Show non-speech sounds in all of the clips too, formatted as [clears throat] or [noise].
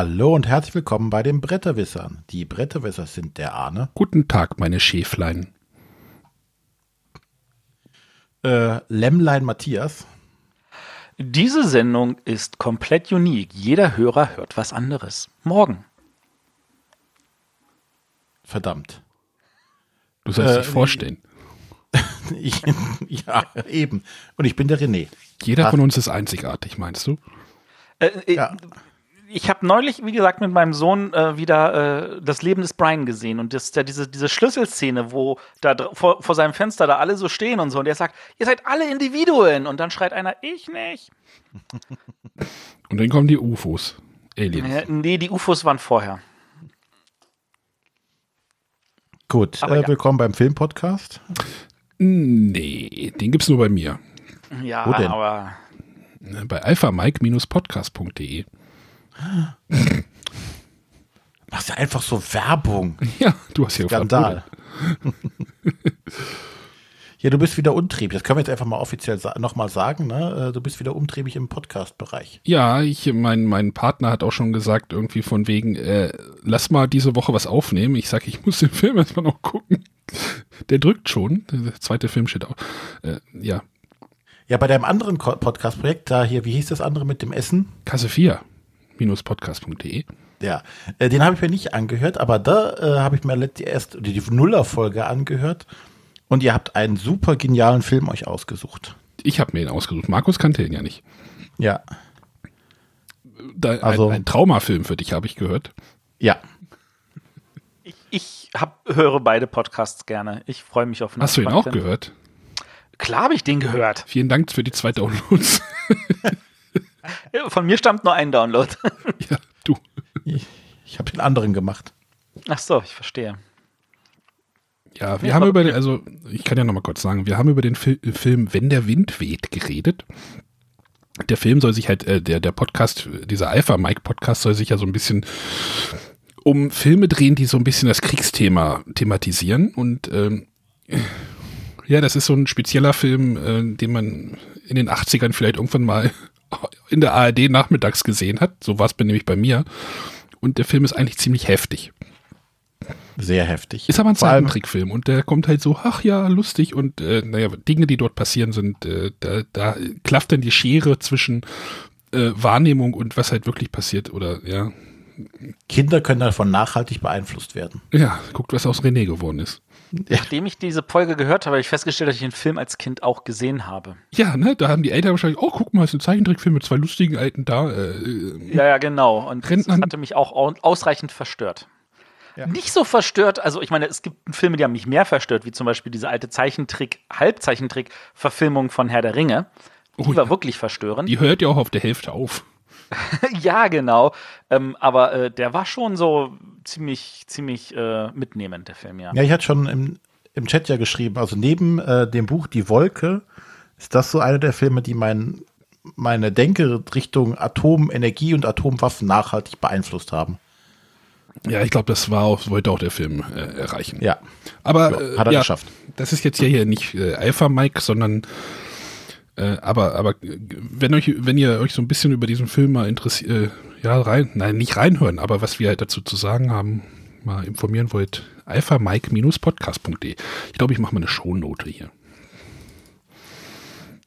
Hallo und herzlich willkommen bei den Bretterwissern. Die Bretterwisser sind der Arne. Guten Tag, meine Schäflein. Äh, Lämmlein Matthias. Diese Sendung ist komplett unique. Jeder Hörer hört was anderes. Morgen. Verdammt. Du sollst Äh, dich vorstellen. [laughs] Ich, ja, eben. Und ich bin der René. Jeder Ach. von uns ist einzigartig, meinst du? Äh, äh, Ja. Ich habe neulich, wie gesagt, mit meinem Sohn äh, wieder äh, das Leben des Brian gesehen und das, da diese, diese Schlüsselszene, wo da vor, vor seinem Fenster da alle so stehen und so und der sagt, ihr seid alle Individuen und dann schreit einer, ich nicht. Und dann kommen die UFOs. Aliens. Äh, nee, die UFOs waren vorher. Gut, Aber äh, ja. willkommen beim Filmpodcast. Nee, den gibt's nur bei mir. Ja, Wo denn? aber Bei alphamike-podcast.de. Machst ja einfach so Werbung. Ja, du hast hier Skandal. [laughs] Ja, du bist wieder untriebig. Das können wir jetzt einfach mal offiziell sa nochmal sagen. Ne? Äh, Du bist wieder untriebig im Podcast-Bereich. Ja, ich, mein, mein Partner hat auch schon gesagt, irgendwie von wegen, äh, lass mal diese Woche was aufnehmen. Ich sage, ich muss den Film erstmal noch gucken. Der drückt schon. Der zweite Film steht auch. Äh, ja, Ja, bei deinem anderen Podcast-Projekt, da hier, wie hieß das andere mit dem Essen? Kasse 4 podcast.de. Ja, äh, den habe ich mir nicht angehört, aber da äh, habe ich mir erst die, die Nuller-Folge angehört und ihr habt einen super genialen Film euch ausgesucht. Ich habe mir ihn ausgesucht. Markus kannte ihn ja nicht. Ja, Da, Also- ein, ein Traumafilm für dich, habe ich gehört. ja. ich, ich hab, höre beide Podcasts gerne. Ich freue mich auf Hast du ihn auch gehört? Klar habe ich den gehört. Vielen Dank für die zwei Downloads. [laughs] [laughs] Von mir stammt nur ein Download. [laughs] ja, du. Ich, ich habe den anderen gemacht. Ach so, ich verstehe. Ja, wir Ja, haben über den, also ich kann ja noch mal kurz sagen, wir haben über den Fil Film Wenn der Wind weht geredet. Der Film soll sich halt, äh, der, der Podcast, dieser Alpha Mike Podcast soll sich ja so ein bisschen um Filme drehen, die so ein bisschen das Kriegsthema thematisieren. Und ähm, ja, das ist so ein spezieller Film, äh, den man in den 80ern vielleicht irgendwann mal in der ARD nachmittags gesehen hat. So war es nämlich bei mir. Und der Film ist eigentlich ziemlich heftig. Sehr heftig. Ist aber ein Zeichentrickfilm und der kommt halt so, ach ja, lustig und äh, naja, Dinge, die dort passieren sind, äh, da, da klafft dann die Schere zwischen äh, Wahrnehmung und was halt wirklich passiert oder ja, Kinder können davon nachhaltig beeinflusst werden. ja, guckt, was aus René geworden ist. Nachdem ich diese Folge gehört habe, habe ich festgestellt, dass ich den Film als Kind auch gesehen habe. Ja, ne, da haben die Eltern wahrscheinlich, oh, guck mal, ist ein Zeichentrickfilm mit zwei lustigen Alten da. Äh, äh, Ja, ja, genau. Und das Rentnern- hatte mich auch au- ausreichend verstört. Ja. Nicht so verstört, also ich meine, es gibt Filme, die haben mich mehr verstört, wie zum Beispiel diese alte Zeichentrick, Halbzeichentrick-Verfilmung von Herr der Ringe. Die Oh war ja. wirklich verstörend. die hört ja auch auf der Hälfte auf. [laughs] ja, genau. Ähm, aber äh, der war schon so ziemlich, ziemlich äh, mitnehmend, der Film, ja. Ja, ich hatte schon im, im Chat ja geschrieben, also neben äh, dem Buch Die Wolke ist das so einer der Filme, die mein, meine Denke Richtung Atomenergie und Atomwaffen nachhaltig beeinflusst haben. Ja, ich glaube, das war auch, wollte auch der Film äh, erreichen. Ja, Aber Ja, äh, hat er ja, geschafft. Das ist jetzt ja hier nicht äh, Alpha Mike, sondern äh, aber aber äh, wenn euch wenn ihr euch so ein bisschen über diesen Film mal interessiert, äh, ja rein, nein nicht reinhören, aber was wir halt dazu zu sagen haben, mal informieren wollt, alphamike-podcast.de. Ich glaube, ich mache mal eine Shownote hier.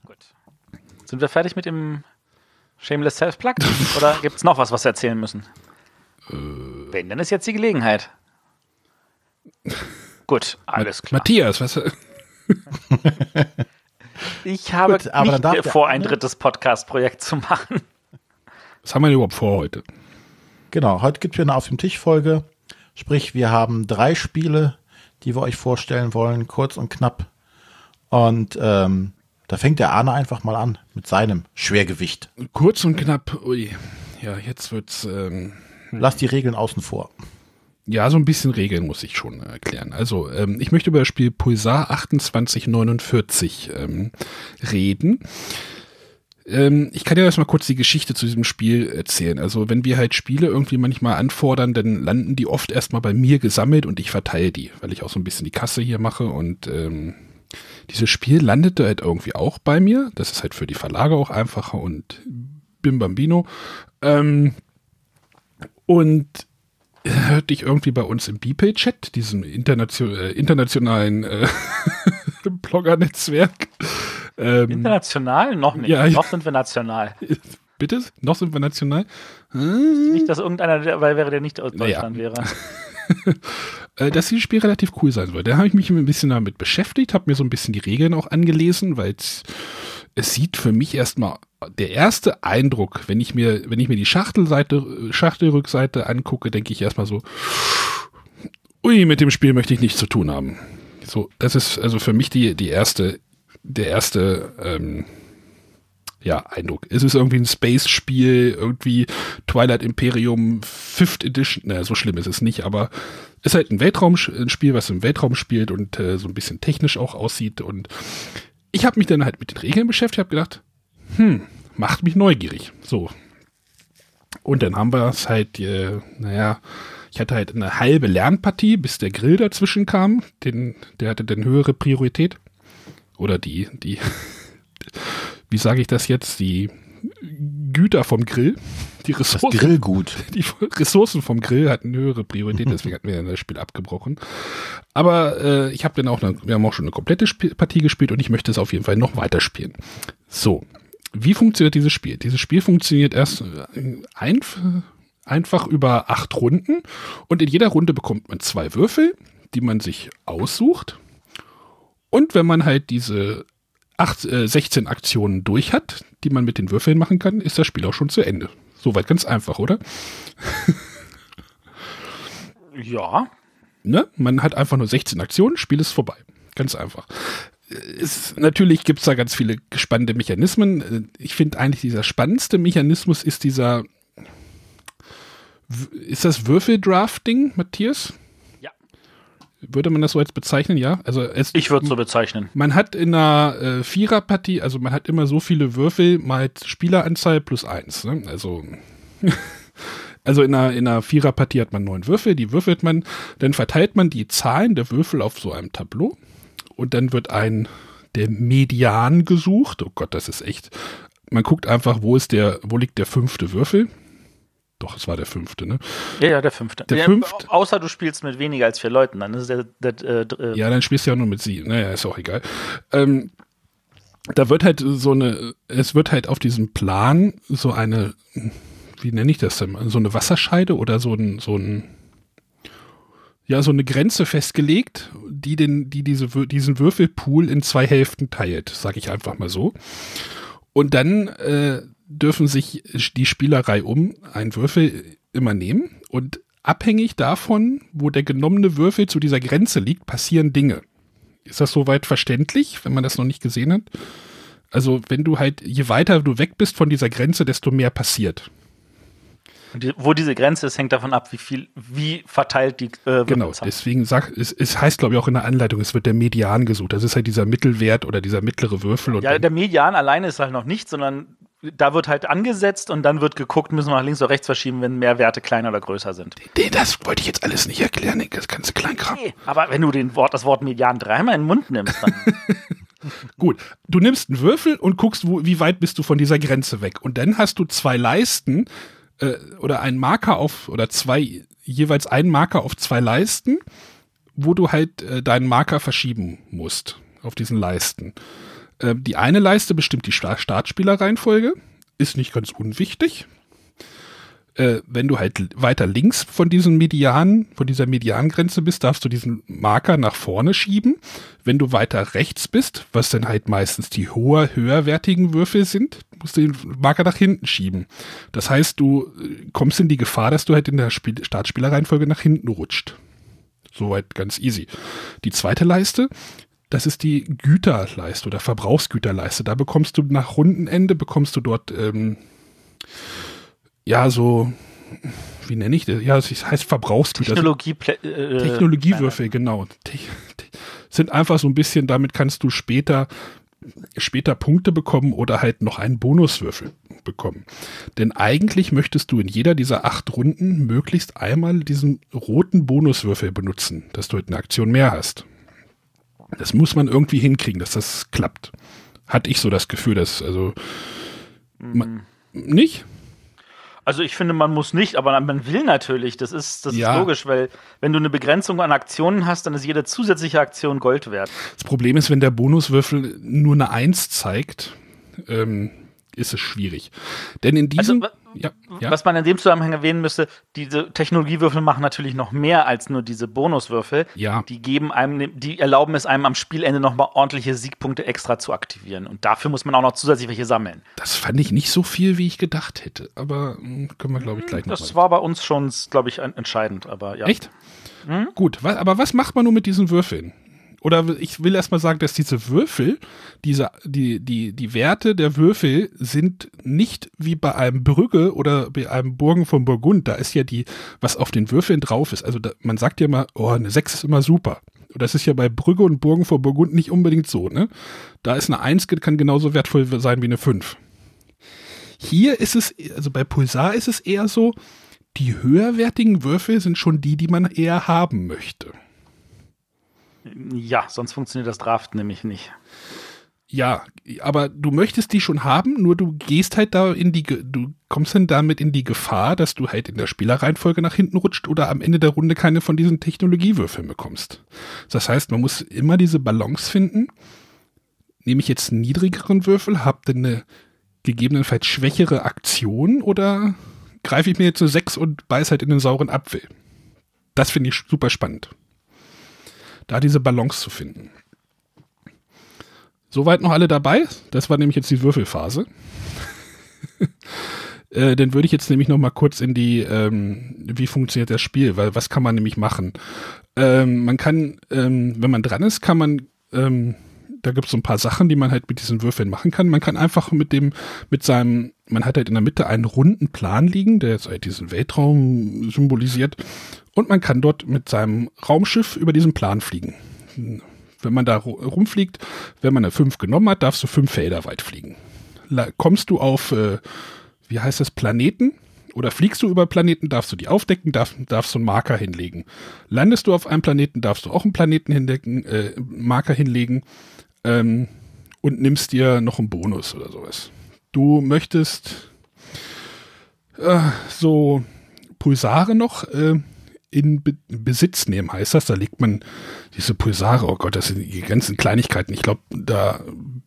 Gut. Sind wir fertig mit dem Shameless Self-Plug? [laughs] Oder gibt es noch was, was wir erzählen müssen? Wenn, dann ist jetzt die Gelegenheit. [laughs] Gut, alles klar. Matthias, was [laughs] Ich habe Gut, aber dann nicht der vor, ein drittes Podcast-Projekt zu machen. was haben wir denn überhaupt vor heute? genau. Heute gibt es wieder eine Auf dem Tisch Folge. Sprich, wir haben drei Spiele, die wir euch vorstellen wollen, kurz und knapp. Und ähm, da fängt der Arne einfach mal an mit seinem Schwergewicht. Kurz und knapp. Ui. Ja, jetzt wird's ähm, Lass die Regeln außen vor. Ja, so ein bisschen Regeln muss ich schon erklären. Also, ähm, ich möchte über das Spiel Pulsar 2849 ähm, reden. Ähm, ich kann ja erstmal kurz die Geschichte zu diesem Spiel erzählen. Also, wenn wir halt Spiele irgendwie manchmal anfordern, dann landen die oft erstmal bei mir gesammelt und ich verteile die, weil ich auch so ein bisschen die Kasse hier mache und ähm, dieses Spiel landete halt irgendwie auch bei mir. Das ist halt für die Verlage auch einfacher und Bim Bambino. Ähm, Und hörte ich irgendwie bei uns im BPay-Chat, diesem internation äh, internationalen äh, [laughs] Blogger-Netzwerk. Ähm, International? Noch nicht. Ja, noch sind wir national. [laughs] Bitte? Noch sind wir national? Nicht, dass irgendeiner weil wäre, der nicht aus Deutschland naja. wäre. [laughs] Äh, dass dieses Spiel relativ cool sein soll. Da habe ich mich ein bisschen damit beschäftigt, habe mir so ein bisschen die Regeln auch angelesen, weil es sieht für mich erstmal der erste Eindruck, wenn ich mir, wenn ich mir die Schachtelseite, Schachtelrückseite angucke, denke ich erstmal so, ui, mit dem Spiel möchte ich nichts zu tun haben. So, das ist also für mich die, die erste, der erste, ähm, ja, Eindruck. Es ist irgendwie ein Space-Spiel, irgendwie Twilight Imperium Fifth Edition. Na, so schlimm ist es nicht, aber es ist halt ein Weltraumspiel, was im Weltraum spielt und äh, so ein bisschen technisch auch aussieht. Und ich habe mich dann halt mit den Regeln beschäftigt, habe gedacht, hm, macht mich neugierig. So. Und dann haben wir es halt, äh, naja, ich hatte halt eine halbe Lernpartie, bis der Grill dazwischen kam. Den, der hatte dann höhere Priorität. Oder die, die, [laughs] wie sage ich das jetzt? Die Güter vom Grill. Die Ressourcen. Das Grillgut. [laughs] Die Ressourcen vom Grill hatten höhere Priorität, [laughs] deswegen hatten wir das Spiel abgebrochen. Aber äh, ich habe dann auch, eine, wir haben auch schon eine komplette Spiel Partie gespielt und ich möchte es auf jeden Fall noch weiterspielen. So, wie funktioniert dieses Spiel? Dieses Spiel funktioniert erst äh, einf einfach über acht Runden und in jeder Runde bekommt man zwei Würfel, die man sich aussucht. Und wenn man halt diese acht, äh, 16 Aktionen durch hat, die man mit den Würfeln machen kann, ist das Spiel auch schon zu Ende. Soweit ganz einfach, oder? ja. Ne? Man hat einfach nur 16 Aktionen, Spiel ist vorbei. Ganz einfach. Es, natürlich gibt es da ganz viele spannende Mechanismen. Ich finde eigentlich dieser spannendste Mechanismus ist dieser. Ist das Würfeldrafting, Matthias? Würde man das so jetzt bezeichnen, ja? Also es, ich würde so bezeichnen. Man hat in einer äh, Viererpartie, also man hat immer so viele Würfel mal Spieleranzahl plus eins. Ne? Also, [laughs] also in einer, in einer Viererpartie hat man neun Würfel, die würfelt man, dann verteilt man die Zahlen der Würfel auf so einem Tableau und dann wird ein der Median gesucht. Oh Gott, das ist echt. Man guckt einfach, wo ist der, wo liegt der fünfte Würfel doch, es war der fünfte, ne? Ja, ja, der fünfte. Der ja, fünfte. Außer du spielst mit weniger als vier Leuten, dann ist der. der äh, äh, ja, dann spielst du ja nur mit sie. Naja, ist auch egal. Ähm, da wird halt so eine, es wird halt auf diesem Plan so eine, wie nenne ich das denn? So eine Wasserscheide oder so ein, so ein, ja, so eine Grenze festgelegt, die den, die diese, diesen Würfelpool in zwei Hälften teilt, sage ich einfach mal so. Und dann äh, dürfen sich die Spielerei um einen Würfel immer nehmen und abhängig davon, wo der genommene Würfel zu dieser Grenze liegt, passieren Dinge. Ist das soweit verständlich, wenn man das noch nicht gesehen hat? Also, wenn du halt, je weiter du weg bist von dieser Grenze, desto mehr passiert. Die, wo diese Grenze ist, hängt davon ab, wie viel, wie verteilt die äh, Genau, deswegen sagt es, es heißt, glaube ich, auch in der Anleitung, es wird der Median gesucht. Das ist halt dieser Mittelwert oder dieser mittlere Würfel. ja, der Median alleine ist halt noch nicht, sondern da wird halt angesetzt und dann wird geguckt, müssen wir nach links oder rechts verschieben, wenn mehr Werte kleiner oder größer sind. Nee, das wollte ich jetzt alles nicht erklären, das ganze Kleinkram. Nee, aber wenn du den Wort, das Wort Median dreimal in den Mund nimmst, dann. [laughs] Gut, du nimmst einen Würfel und guckst, wo, wie weit bist du von dieser Grenze weg. Und dann hast du zwei Leisten äh, oder einen Marker auf, oder zwei, jeweils einen Marker auf zwei Leisten, wo du halt äh, deinen Marker verschieben musst auf diesen Leisten. Äh, die eine Leiste bestimmt die Startspielerreihenfolge, ist nicht ganz unwichtig. Äh, wenn du halt weiter links von diesem Median, von dieser Mediangrenze bist, darfst du diesen Marker nach vorne schieben. Wenn du weiter rechts bist, was dann halt meistens die hoher, höherwertigen Würfel sind, musst du den Marker nach hinten schieben. Das heißt, du äh, kommst in die Gefahr, dass du halt in der Spiel Startspielerreihenfolge nach hinten rutscht. Soweit ganz easy. Die zweite Leiste das ist die Güterleiste oder Verbrauchsgüterleiste. Da bekommst du nach Rundenende, bekommst du dort, ähm, ja, so, wie nenne ich das? Ja, das heißt Verbrauchsgüter. Technologie, äh, Technologiewürfel, genau. Te sind einfach so ein bisschen, damit kannst du später, später Punkte bekommen oder halt noch einen Bonuswürfel bekommen. Denn eigentlich möchtest du in jeder dieser acht Runden möglichst einmal diesen roten Bonuswürfel benutzen, dass du halt eine Aktion mehr hast. Das muss man irgendwie hinkriegen, dass das klappt. Hatte ich so das Gefühl, dass, also, mhm. man, nicht? Also ich finde, man muss nicht, aber man will natürlich. Das ist, das Ja. ist logisch, weil wenn du eine Begrenzung an Aktionen hast, dann ist jede zusätzliche Aktion Gold wert. Das Problem ist, wenn der Bonuswürfel nur eine Eins zeigt, ähm, ist es schwierig. Denn in diesem. Also, ja, ja. Was man in dem Zusammenhang erwähnen müsste, diese Technologiewürfel machen natürlich noch mehr als nur diese Bonuswürfel. Ja. Die geben einem, die erlauben es einem am Spielende nochmal ordentliche Siegpunkte extra zu aktivieren. Und dafür muss man auch noch zusätzlich welche sammeln. Das fand ich nicht so viel, wie ich gedacht hätte. Aber mh, können wir, glaube ich, gleich noch Das war bei uns schon, glaube ich, entscheidend. Aber ja. Echt? Hm? Gut, aber was macht man nun mit diesen Würfeln? Oder ich will erst mal sagen, dass diese Würfel, diese, die, die, die Werte der Würfel sind nicht wie bei einem Brügge oder bei einem Burgen von Burgund. Da ist ja die, was auf den Würfeln drauf ist. Also da, man sagt ja immer, oh, eine 6 ist immer super. Und das ist ja bei Brügge und Burgen von Burgund nicht unbedingt so, ne? Da ist eine 1, kann genauso wertvoll sein wie eine 5. Hier ist es, also bei Pulsar ist es eher so, die höherwertigen Würfel sind schon die, die man eher haben möchte. Ja, sonst funktioniert das Draft nämlich nicht. Ja, aber du möchtest die schon haben, nur du gehst halt da in die, du kommst dann damit in die Gefahr, dass du halt in der Spielerreihenfolge nach hinten rutscht oder am Ende der Runde keine von diesen Technologiewürfeln bekommst. Das heißt, man muss immer diese Balance finden. Nehme ich jetzt einen niedrigeren Würfel, habt ihr eine gegebenenfalls schwächere Aktion oder greife ich mir jetzt eine 6 und beiß halt in den sauren Apfel? Das finde ich super spannend. Da diese Balance zu finden. Soweit noch alle dabei? Das war nämlich jetzt die Würfelphase. [laughs] äh, dann würde ich jetzt nämlich noch mal kurz in die, ähm, wie funktioniert das Spiel, weil was kann man nämlich machen? Ähm, man kann, ähm, wenn man dran ist, kann man, ähm, da gibt es so ein paar Sachen, die man halt mit diesen Würfeln machen kann. Man kann einfach mit dem, mit seinem, man hat halt in der Mitte einen runden Plan liegen, der jetzt halt diesen Weltraum symbolisiert. Und man kann dort mit seinem Raumschiff über diesen Plan fliegen. Wenn man da ru- rumfliegt, wenn man eine 5 genommen hat, darfst du fünf Felder weit fliegen. Kommst du auf, äh, wie heißt das, Planeten oder fliegst du über Planeten, darfst du die aufdecken, darf, darfst du einen Marker hinlegen. Landest du auf einem Planeten, darfst du auch einen Planeten hindecken, äh, Marker hinlegen ähm, und nimmst dir noch einen Bonus oder sowas. Du möchtest äh, so Pulsare noch äh, in Be Besitz nehmen, heißt das. Da legt man diese Pulsare, oh Gott, das sind die ganzen Kleinigkeiten. Ich glaube, da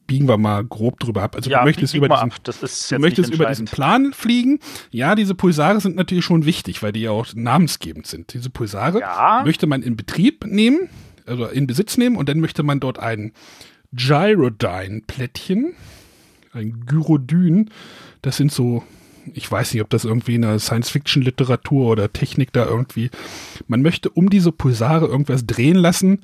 biegen wir mal grob drüber ab. Also Ja, du möchtest über diesen, du möchtest über diesen. Plan fliegen. Ja, diese Pulsare sind natürlich schon wichtig, weil die ja auch namensgebend sind. Diese Pulsare Ja. möchte man in Betrieb nehmen, also in Besitz nehmen und dann möchte man dort ein Gyrodyne-Plättchen, ein Gyrodyn, das sind so, ich weiß nicht, ob das irgendwie in der Science-Fiction-Literatur oder Technik da irgendwie, man möchte um diese Pulsare irgendwas drehen lassen,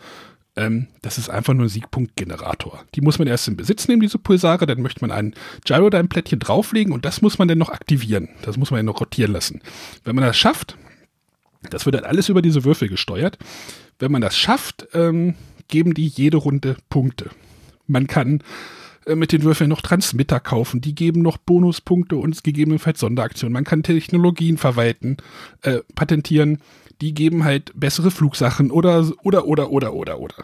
ähm, das ist einfach nur ein Siegpunktgenerator. Die muss man erst in Besitz nehmen, diese Pulsare, dann möchte man ein Gyrodyne-Plättchen drauflegen und das muss man dann noch aktivieren. Das muss man dann noch rotieren lassen. Wenn man das schafft, das wird dann alles über diese Würfel gesteuert. Wenn man das schafft, ähm, geben die jede Runde Punkte. Man kann mit den Würfeln noch Transmitter kaufen, die geben noch Bonuspunkte und gegebenenfalls Sonderaktionen. Man kann Technologien verwalten, äh, patentieren, die geben halt bessere Flugsachen oder, oder, oder, oder, oder, oder.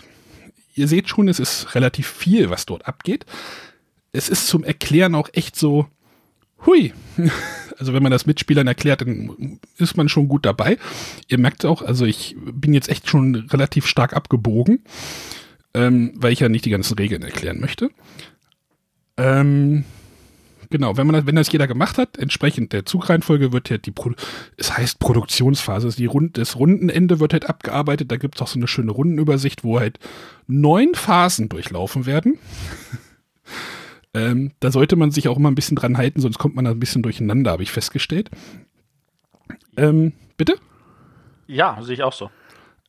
Ihr seht schon, es ist relativ viel, was dort abgeht. Es ist zum Erklären auch echt so, hui. [laughs] Also wenn man das Mitspielern erklärt, dann ist man schon gut dabei. Ihr merkt auch, also ich bin jetzt echt schon relativ stark abgebogen, ähm, weil ich ja nicht die ganzen Regeln erklären möchte. Ähm, genau, wenn man das, wenn das jeder gemacht hat, entsprechend der Zugreihenfolge wird ja die, Pro es heißt Produktionsphase, die Rund das Rundenende wird halt abgearbeitet. Da gibt es auch so eine schöne Rundenübersicht, wo halt neun Phasen durchlaufen werden. [laughs] Ähm, da sollte man sich auch immer ein bisschen dran halten, sonst kommt man da ein bisschen durcheinander, habe ich festgestellt. Ähm, bitte? Ja, sehe ich auch so.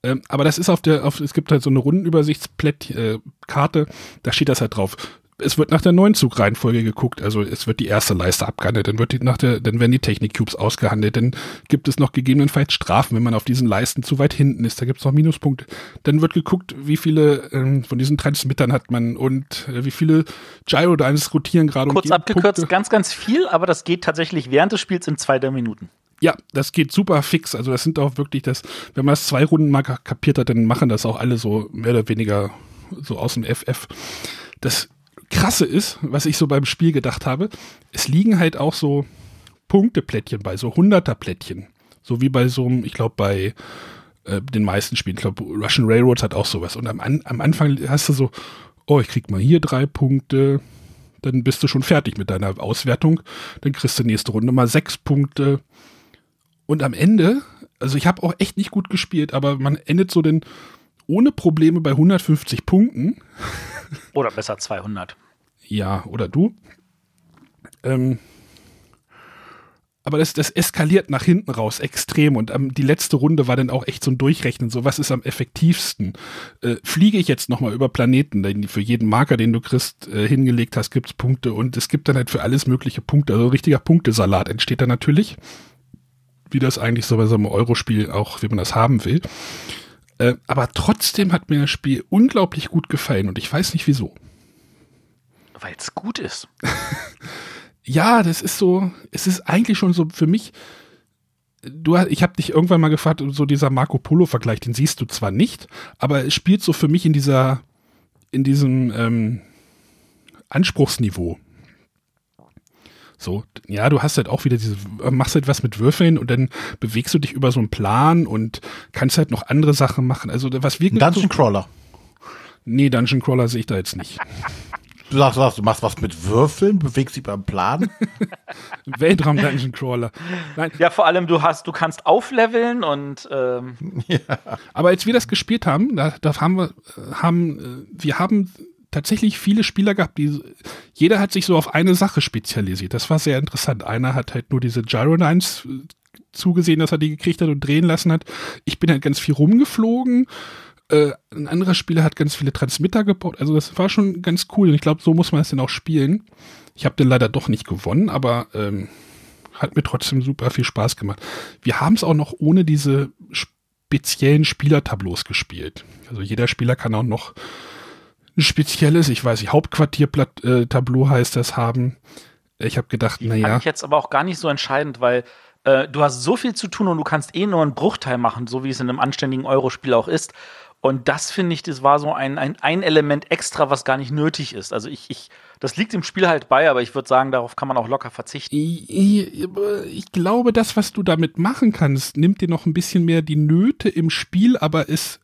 Ähm, aber das ist auf der, auf, es gibt halt so eine Rundenübersichtskarte, äh, da steht das halt drauf. Es wird nach der neuen Zugreihenfolge geguckt, also es wird die erste Leiste abgehandelt, dann wird die nach der, dann werden die Technik-Cubes ausgehandelt, dann gibt es noch gegebenenfalls Strafen, wenn man auf diesen Leisten zu weit hinten ist, da gibt es noch Minuspunkte. Dann wird geguckt, wie viele ähm, von diesen Transmittern hat man und äh, wie viele Gyrodynes rotieren gerade Kurz abgekürzt, Punkte. ganz, ganz viel, aber das geht tatsächlich während des Spiels in zwei der Minuten. Ja, das geht super fix. Also das sind auch wirklich das, wenn man das zwei Runden mal kapiert hat, dann machen das auch alle so mehr oder weniger so aus dem FF. Das Krasse ist, was ich so beim Spiel gedacht habe, es liegen halt auch so Punkteplättchen bei, so 100er Plättchen. So wie bei so einem, ich glaube, bei äh, den meisten Spielen. Ich glaube, Russian Railroads hat auch sowas. Und am, am Anfang hast du so, oh, ich krieg mal hier drei Punkte, dann bist du schon fertig mit deiner Auswertung. Dann kriegst du nächste Runde mal sechs Punkte. Und am Ende, also ich habe auch echt nicht gut gespielt, aber man endet so denn ohne Probleme bei 150 Punkten. [laughs] Oder besser 200. Ja, oder du. Ähm, aber das, das eskaliert nach hinten raus extrem und ähm, die letzte Runde war dann auch echt so ein Durchrechnen, so was ist am effektivsten. Äh, fliege ich jetzt nochmal über Planeten, denn für jeden Marker, den du kriegst, äh, hingelegt hast, gibt's Punkte und es gibt dann halt für alles mögliche Punkte, also ein richtiger Punktesalat entsteht da natürlich, wie das eigentlich so bei so einem Eurospiel auch, wie man das haben will. Äh, aber trotzdem hat mir das Spiel unglaublich gut gefallen und ich weiß nicht wieso. Weil es gut ist. [laughs] ja, das ist so, es ist eigentlich schon so für mich, du, ich habe dich irgendwann mal gefragt, so dieser Marco Polo-Vergleich, den siehst du zwar nicht, aber es spielt so für mich in dieser, in diesem ähm, Anspruchsniveau. So, ja, du hast halt auch wieder diese, machst halt was mit Würfeln und dann bewegst du dich über so einen Plan und kannst halt noch andere Sachen machen. Also was wir Dungeon Crawler. Nee, Dungeon Crawler sehe ich da jetzt nicht. Du sagst, du, sagst, du machst was mit Würfeln, bewegst dich beim Plan. [laughs] Weltraum Dungeon Crawler. Nein. Ja, vor allem du hast, du kannst aufleveln und ähm [laughs] ja. Aber als wir das gespielt haben, da, da haben wir, haben, äh, wir haben tatsächlich viele Spieler gehabt, die jeder hat sich so auf eine Sache spezialisiert. Das war sehr interessant. Einer hat halt nur diese Gyronines äh, zugesehen, dass er die gekriegt hat und drehen lassen hat. Ich bin halt ganz viel rumgeflogen äh, ein anderer Spieler hat ganz viele Transmitter gebaut. Also das war schon ganz cool. Und ich glaube, so muss man es dann auch spielen. Ich habe den leider doch nicht gewonnen, aber ähm, hat mir trotzdem super viel Spaß gemacht. Wir haben es auch noch ohne diese speziellen Spielertableaus gespielt. Also jeder Spieler kann auch noch ein spezielles, ich weiß nicht, Hauptquartiertableau äh, heißt das haben. Ich habe gedacht, naja. Fand ich jetzt aber auch gar nicht so entscheidend, weil äh, du hast so viel zu tun und du kannst eh nur einen Bruchteil machen, so wie es in einem anständigen Eurospiel auch ist. Und das finde ich, das war so ein, ein, ein Element extra, was gar nicht nötig ist. Also ich, ich, das liegt im Spiel halt bei, aber ich würde sagen, darauf kann man auch locker verzichten. Ich, ich, glaube, das, was du damit machen kannst, nimmt dir noch ein bisschen mehr die Nöte im Spiel, aber es.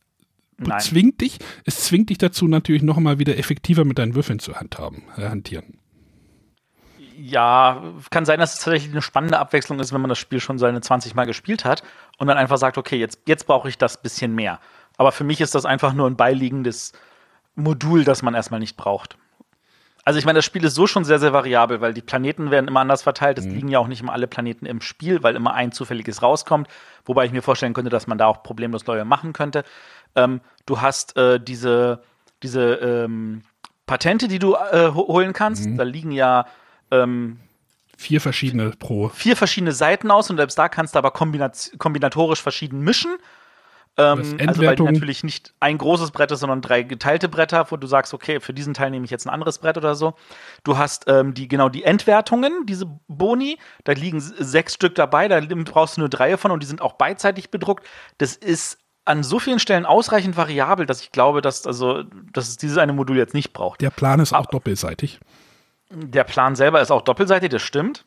Zwingt dich, es zwingt dich dazu, natürlich noch mal wieder effektiver mit deinen Würfeln zu handhaben, äh, hantieren. Ja, kann sein, dass es tatsächlich eine spannende Abwechslung ist, wenn man das Spiel schon seine 20 Mal gespielt hat und dann einfach sagt, okay, jetzt, jetzt brauche ich das bisschen mehr. Aber für mich ist das einfach nur ein beiliegendes Modul, das man erstmal nicht braucht. Also ich meine, das Spiel ist so schon sehr, sehr variabel, weil die Planeten werden immer anders verteilt. Es mhm. liegen ja auch nicht immer alle Planeten im Spiel, weil immer ein zufälliges rauskommt. Wobei ich mir vorstellen könnte, dass man da auch problemlos neue machen könnte. Ähm, du hast äh, diese, diese ähm, Patente, die du äh, holen kannst. Mhm. Da liegen ja ähm, vier verschiedene pro. Vier verschiedene Seiten aus und selbst da kannst du aber kombinatorisch verschieden mischen. Ähm, also weil natürlich nicht ein großes Brett ist, sondern drei geteilte Bretter, wo du sagst, okay, für diesen Teil nehme ich jetzt ein anderes Brett oder so. Du hast ähm, die genau die Endwertungen, diese Boni, da liegen sechs Stück dabei, da brauchst du nur drei von und die sind auch beidseitig bedruckt. Das ist an so vielen Stellen ausreichend variabel, dass ich glaube, dass, also, dass es dieses eine Modul jetzt nicht braucht. Der Plan ist auch Aber doppelseitig. Der Plan selber ist auch doppelseitig, das stimmt.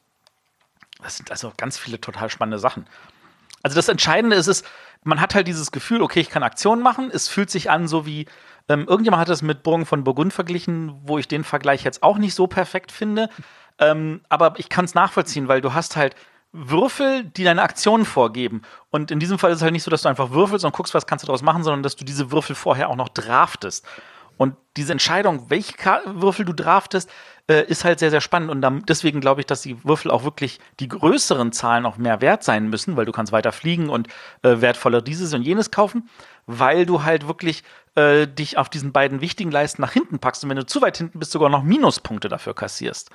Das sind also ganz viele total spannende Sachen. Also das Entscheidende ist es, man hat halt dieses Gefühl, okay, ich kann Aktionen machen. Es fühlt sich an, so wie ähm, irgendjemand hat es mit Burgen von Burgund verglichen, wo ich den Vergleich jetzt auch nicht so perfekt finde. Ähm, aber ich kann es nachvollziehen, weil du hast halt Würfel, die deine Aktionen vorgeben. Und in diesem Fall ist es halt nicht so, dass du einfach würfelst und guckst, was kannst du daraus machen, sondern dass du diese Würfel vorher auch noch draftest. Und diese Entscheidung, welche Würfel du draftest, äh, ist halt sehr, sehr spannend. Und dann, deswegen glaube ich, dass die Würfel auch wirklich die größeren Zahlen auch mehr wert sein müssen, weil du kannst weiter fliegen und äh, wertvoller dieses und jenes kaufen, weil du halt wirklich äh, dich auf diesen beiden wichtigen Leisten nach hinten packst. Und wenn du zu weit hinten bist, sogar noch Minuspunkte dafür kassierst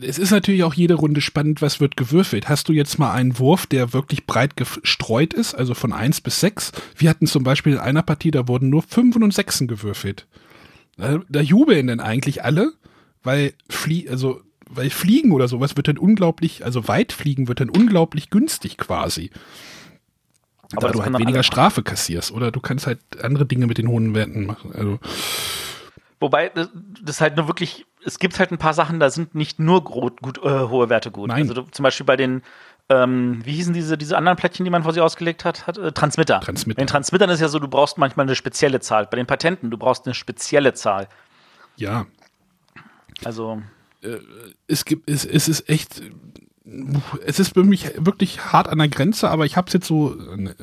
es ist natürlich auch jede Runde spannend, was wird gewürfelt. Hast du jetzt mal einen Wurf, der wirklich breit gestreut ist, also von 1 bis 6? Wir hatten zum Beispiel in einer Partie, da wurden nur 5 und 6 gewürfelt. Da, da jubeln denn eigentlich alle, weil Flie also weil Fliegen oder sowas wird dann unglaublich, also weit fliegen wird dann unglaublich günstig quasi. Aber da du halt weniger Strafe kassierst oder du kannst halt andere Dinge mit den hohen Werten machen. Also Wobei das halt nur wirklich es gibt halt ein paar Sachen, da sind nicht nur gut, gut äh, hohe Werte gut. Nein. Also du, zum Beispiel bei den, ähm, wie hießen diese, diese anderen Plättchen, die man vor sich ausgelegt hat? hat äh, Transmitter. Transmitter. Bei den Transmittern ist ja so, du brauchst manchmal eine spezielle Zahl. Bei den Patenten, du brauchst eine spezielle Zahl. Ja, Also, es gibt, es, es ist echt, es ist für mich wirklich hart an der Grenze, aber ich habe es jetzt so äh,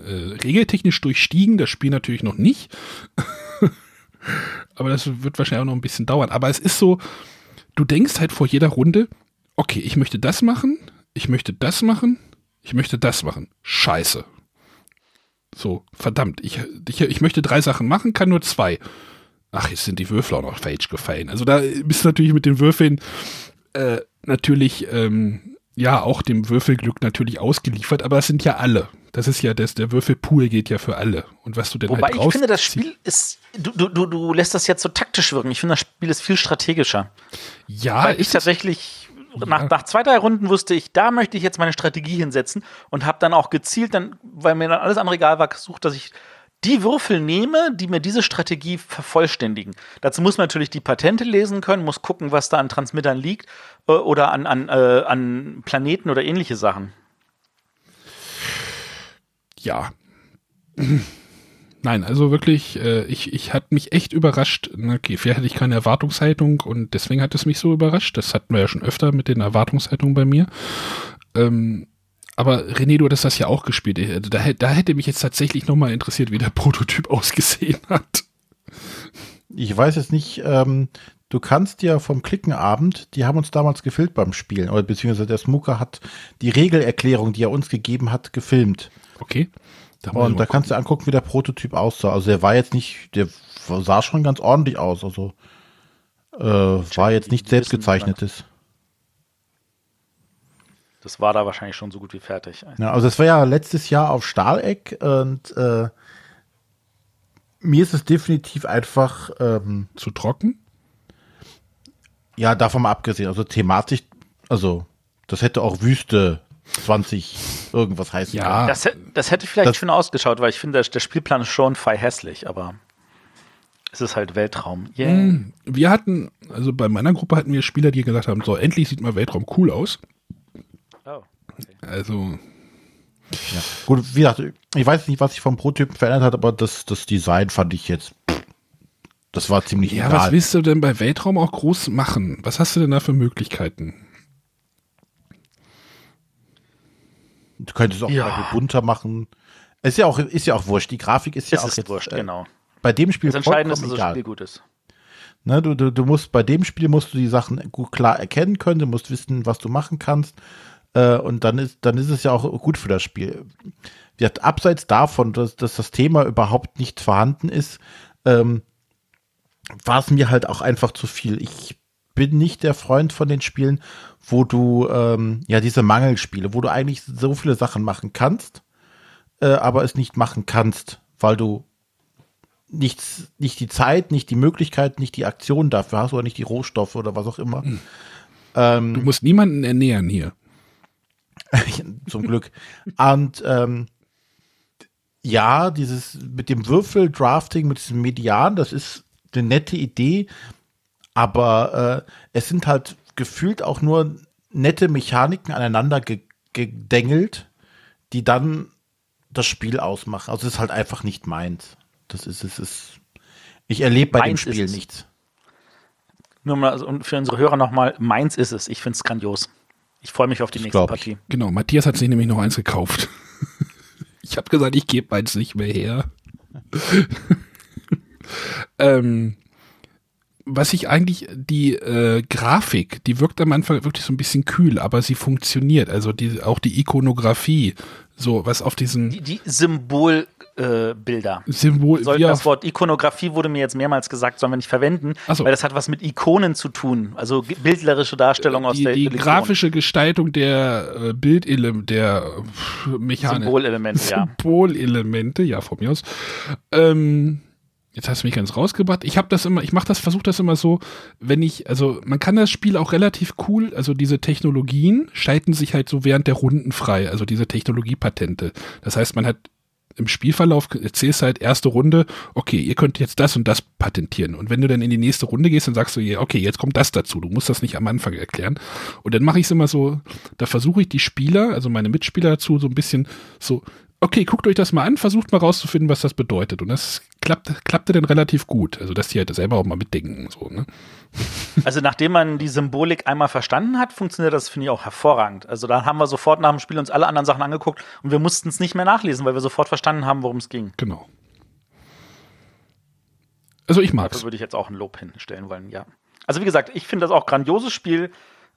regeltechnisch durchstiegen, das Spiel natürlich noch nicht. [laughs] aber das wird wahrscheinlich auch noch ein bisschen dauern. Aber es ist so, du denkst halt vor jeder Runde, okay, ich möchte das machen, ich möchte das machen, ich möchte das machen. Scheiße. So, verdammt, ich, ich, ich möchte drei Sachen machen, kann nur zwei. Ach, jetzt sind die Würfel auch noch falsch gefallen. Also da bist du natürlich mit den Würfeln äh, natürlich, ähm, ja, auch dem Würfelglück natürlich ausgeliefert, aber es sind ja alle. Das ist ja, das, der Würfelpool geht ja für alle. Und was du denn wobei halt ich finde, das Spiel ist, du, du, du, lässt das jetzt so taktisch wirken. Ich finde, das Spiel ist viel strategischer. Ja, Weil ich ist es, tatsächlich nach, nach zwei, drei Runden wusste ich, da möchte ich jetzt meine Strategie hinsetzen und habe dann auch gezielt, dann, weil mir dann alles andere egal war, gesucht, dass ich die Würfel nehme, die mir diese Strategie vervollständigen. Dazu muss man natürlich die Patente lesen können, muss gucken, was da an Transmittern liegt äh, oder an, an, äh, an Planeten oder ähnliche Sachen. Ja. Nein, also wirklich, äh, ich, ich hat mich echt überrascht. Na, Okay, vielleicht hatte ich keine Erwartungshaltung und deswegen hat es mich so überrascht. Das hatten wir ja schon öfter mit den Erwartungshaltungen bei mir. Ähm, aber René, du hattest das ja auch gespielt. Also Da, da hätte mich jetzt tatsächlich nochmal interessiert, wie der [laughs] Prototyp ausgesehen hat. Ich weiß jetzt nicht, ähm, du kannst ja vom Klickenabend, die haben uns damals gefilmt beim Spielen, oder beziehungsweise der Smucker hat die Regelerklärung, die er uns gegeben hat, gefilmt. Okay. Da Und da kannst du angucken, wie der Prototyp aussah. Also der war jetzt nicht, der sah schon ganz ordentlich aus. Also äh, war jetzt nicht selbst gezeichnetes. Das war da wahrscheinlich schon so gut wie fertig. Ja, also es war ja letztes Jahr auf Stahleck und äh, mir ist es definitiv einfach, ähm, zu trocken. ja, davon mal abgesehen, also thematisch, also das hätte auch Wüste 20 irgendwas heißen Ja. Das, das hätte vielleicht Das- schön ausgeschaut, weil ich finde, der, der Spielplan ist schon fei hässlich, aber es ist halt Weltraum. Yeah. Hm, Wir hatten, also bei meiner Gruppe hatten wir Spieler, die gesagt haben, so, endlich sieht mal Weltraum cool aus. Oh, okay. Also, Ja. Gut, wie gesagt, ich weiß nicht, was sich vom Prototypen verändert hat, aber das, das Design fand ich jetzt, das war ziemlich ja, was egal. willst du denn bei Weltraum auch groß machen? Was hast du denn da für Möglichkeiten? Du könntest auch Ja. bunter machen. Ist ja auch, ist ja auch wurscht. Die Grafik ist ja Es auch ist jetzt, wurscht, äh, genau. bei dem Spiel Das Entscheidende ist, dass das. Spiel gut ist. Ne, du, du, du musst bei dem Spiel musst du die Sachen gut klar erkennen können, du musst wissen, was du machen kannst. Äh, und dann ist, dann ist es ja auch gut für das Spiel. Hat abseits davon, dass, dass das Thema überhaupt nicht vorhanden ist, ähm, war es mir halt auch einfach zu viel. Ich bin nicht der Freund von den Spielen, wo du ähm, ja diese Mangelspiele, wo du eigentlich so viele Sachen machen kannst, äh, aber es nicht machen kannst, weil du nichts, nicht die Zeit, nicht die Möglichkeit, nicht die Aktion dafür hast oder nicht die Rohstoffe oder was auch immer. Ähm, Du musst niemanden ernähren hier. [laughs] zum Glück. Und ähm, ja, dieses mit dem Würfel-Drafting, mit diesem Median, das ist eine nette Idee, aber äh, es sind halt gefühlt auch nur nette Mechaniken aneinander ge gedengelt, die dann das Spiel ausmachen. Also es ist halt einfach nicht meins. Das ist es. Ist, ich erlebe bei dem Meins ist Spiel nichts. Nur mal also, und für unsere Hörer nochmal, meins ist es. Ich finde es grandios. Ich freue mich auf die Das nächste ich. Partie. Genau, Matthias hat sich nämlich noch eins gekauft. [laughs] ich habe gesagt, ich gebe meins nicht mehr her. [laughs] ähm, was ich eigentlich, die äh, Grafik, die wirkt am Anfang wirklich so ein bisschen kühl, aber sie funktioniert. Also die, auch die Ikonografie, so was auf diesen Die, die Symbolbilder. Äh, Bilder. Symbol, Sollten wie das Wort Ikonografie wurde mir jetzt mehrmals gesagt, sollen wir nicht verwenden, so. weil das hat was mit Ikonen zu tun, also bildlerische Darstellung aus die, der die Religion. grafische Gestaltung der äh, Bildelement, der Mechanik. Symbolelement, ja. [laughs] Symbolelemente, ja, von mir aus. Ähm, jetzt hast du mich ganz rausgebracht. Ich habe das immer, ich mache das, versuche das immer so, wenn ich, also man kann das Spiel auch relativ cool, also diese Technologien schalten sich halt so während der Runden frei, also diese Technologiepatente. Das heißt, man hat im Spielverlauf erzählst halt erste Runde, okay, ihr könnt jetzt das und das patentieren. Und wenn du dann in die nächste Runde gehst, dann sagst du, okay, jetzt kommt das dazu. Du musst das nicht am Anfang erklären. Und dann mache ich es immer so, da versuche ich die Spieler, also meine Mitspieler dazu, so ein bisschen so, okay, guckt euch das mal an, versucht mal rauszufinden, was das bedeutet. Und das klappt, klappte dann relativ gut. Also, dass die halt selber auch mal mitdenken. So, ne? [laughs] Also, nachdem man die Symbolik einmal verstanden hat, funktioniert das, finde ich, auch hervorragend. Also, da haben wir sofort nach dem Spiel uns alle anderen Sachen angeguckt und wir mussten es nicht mehr nachlesen, weil wir sofort verstanden haben, worum es ging. Genau. Also, ich mag's. Dafür würde ich jetzt auch ein Lob hinstellen wollen, ja. Also, wie gesagt, ich finde das auch grandioses Spiel.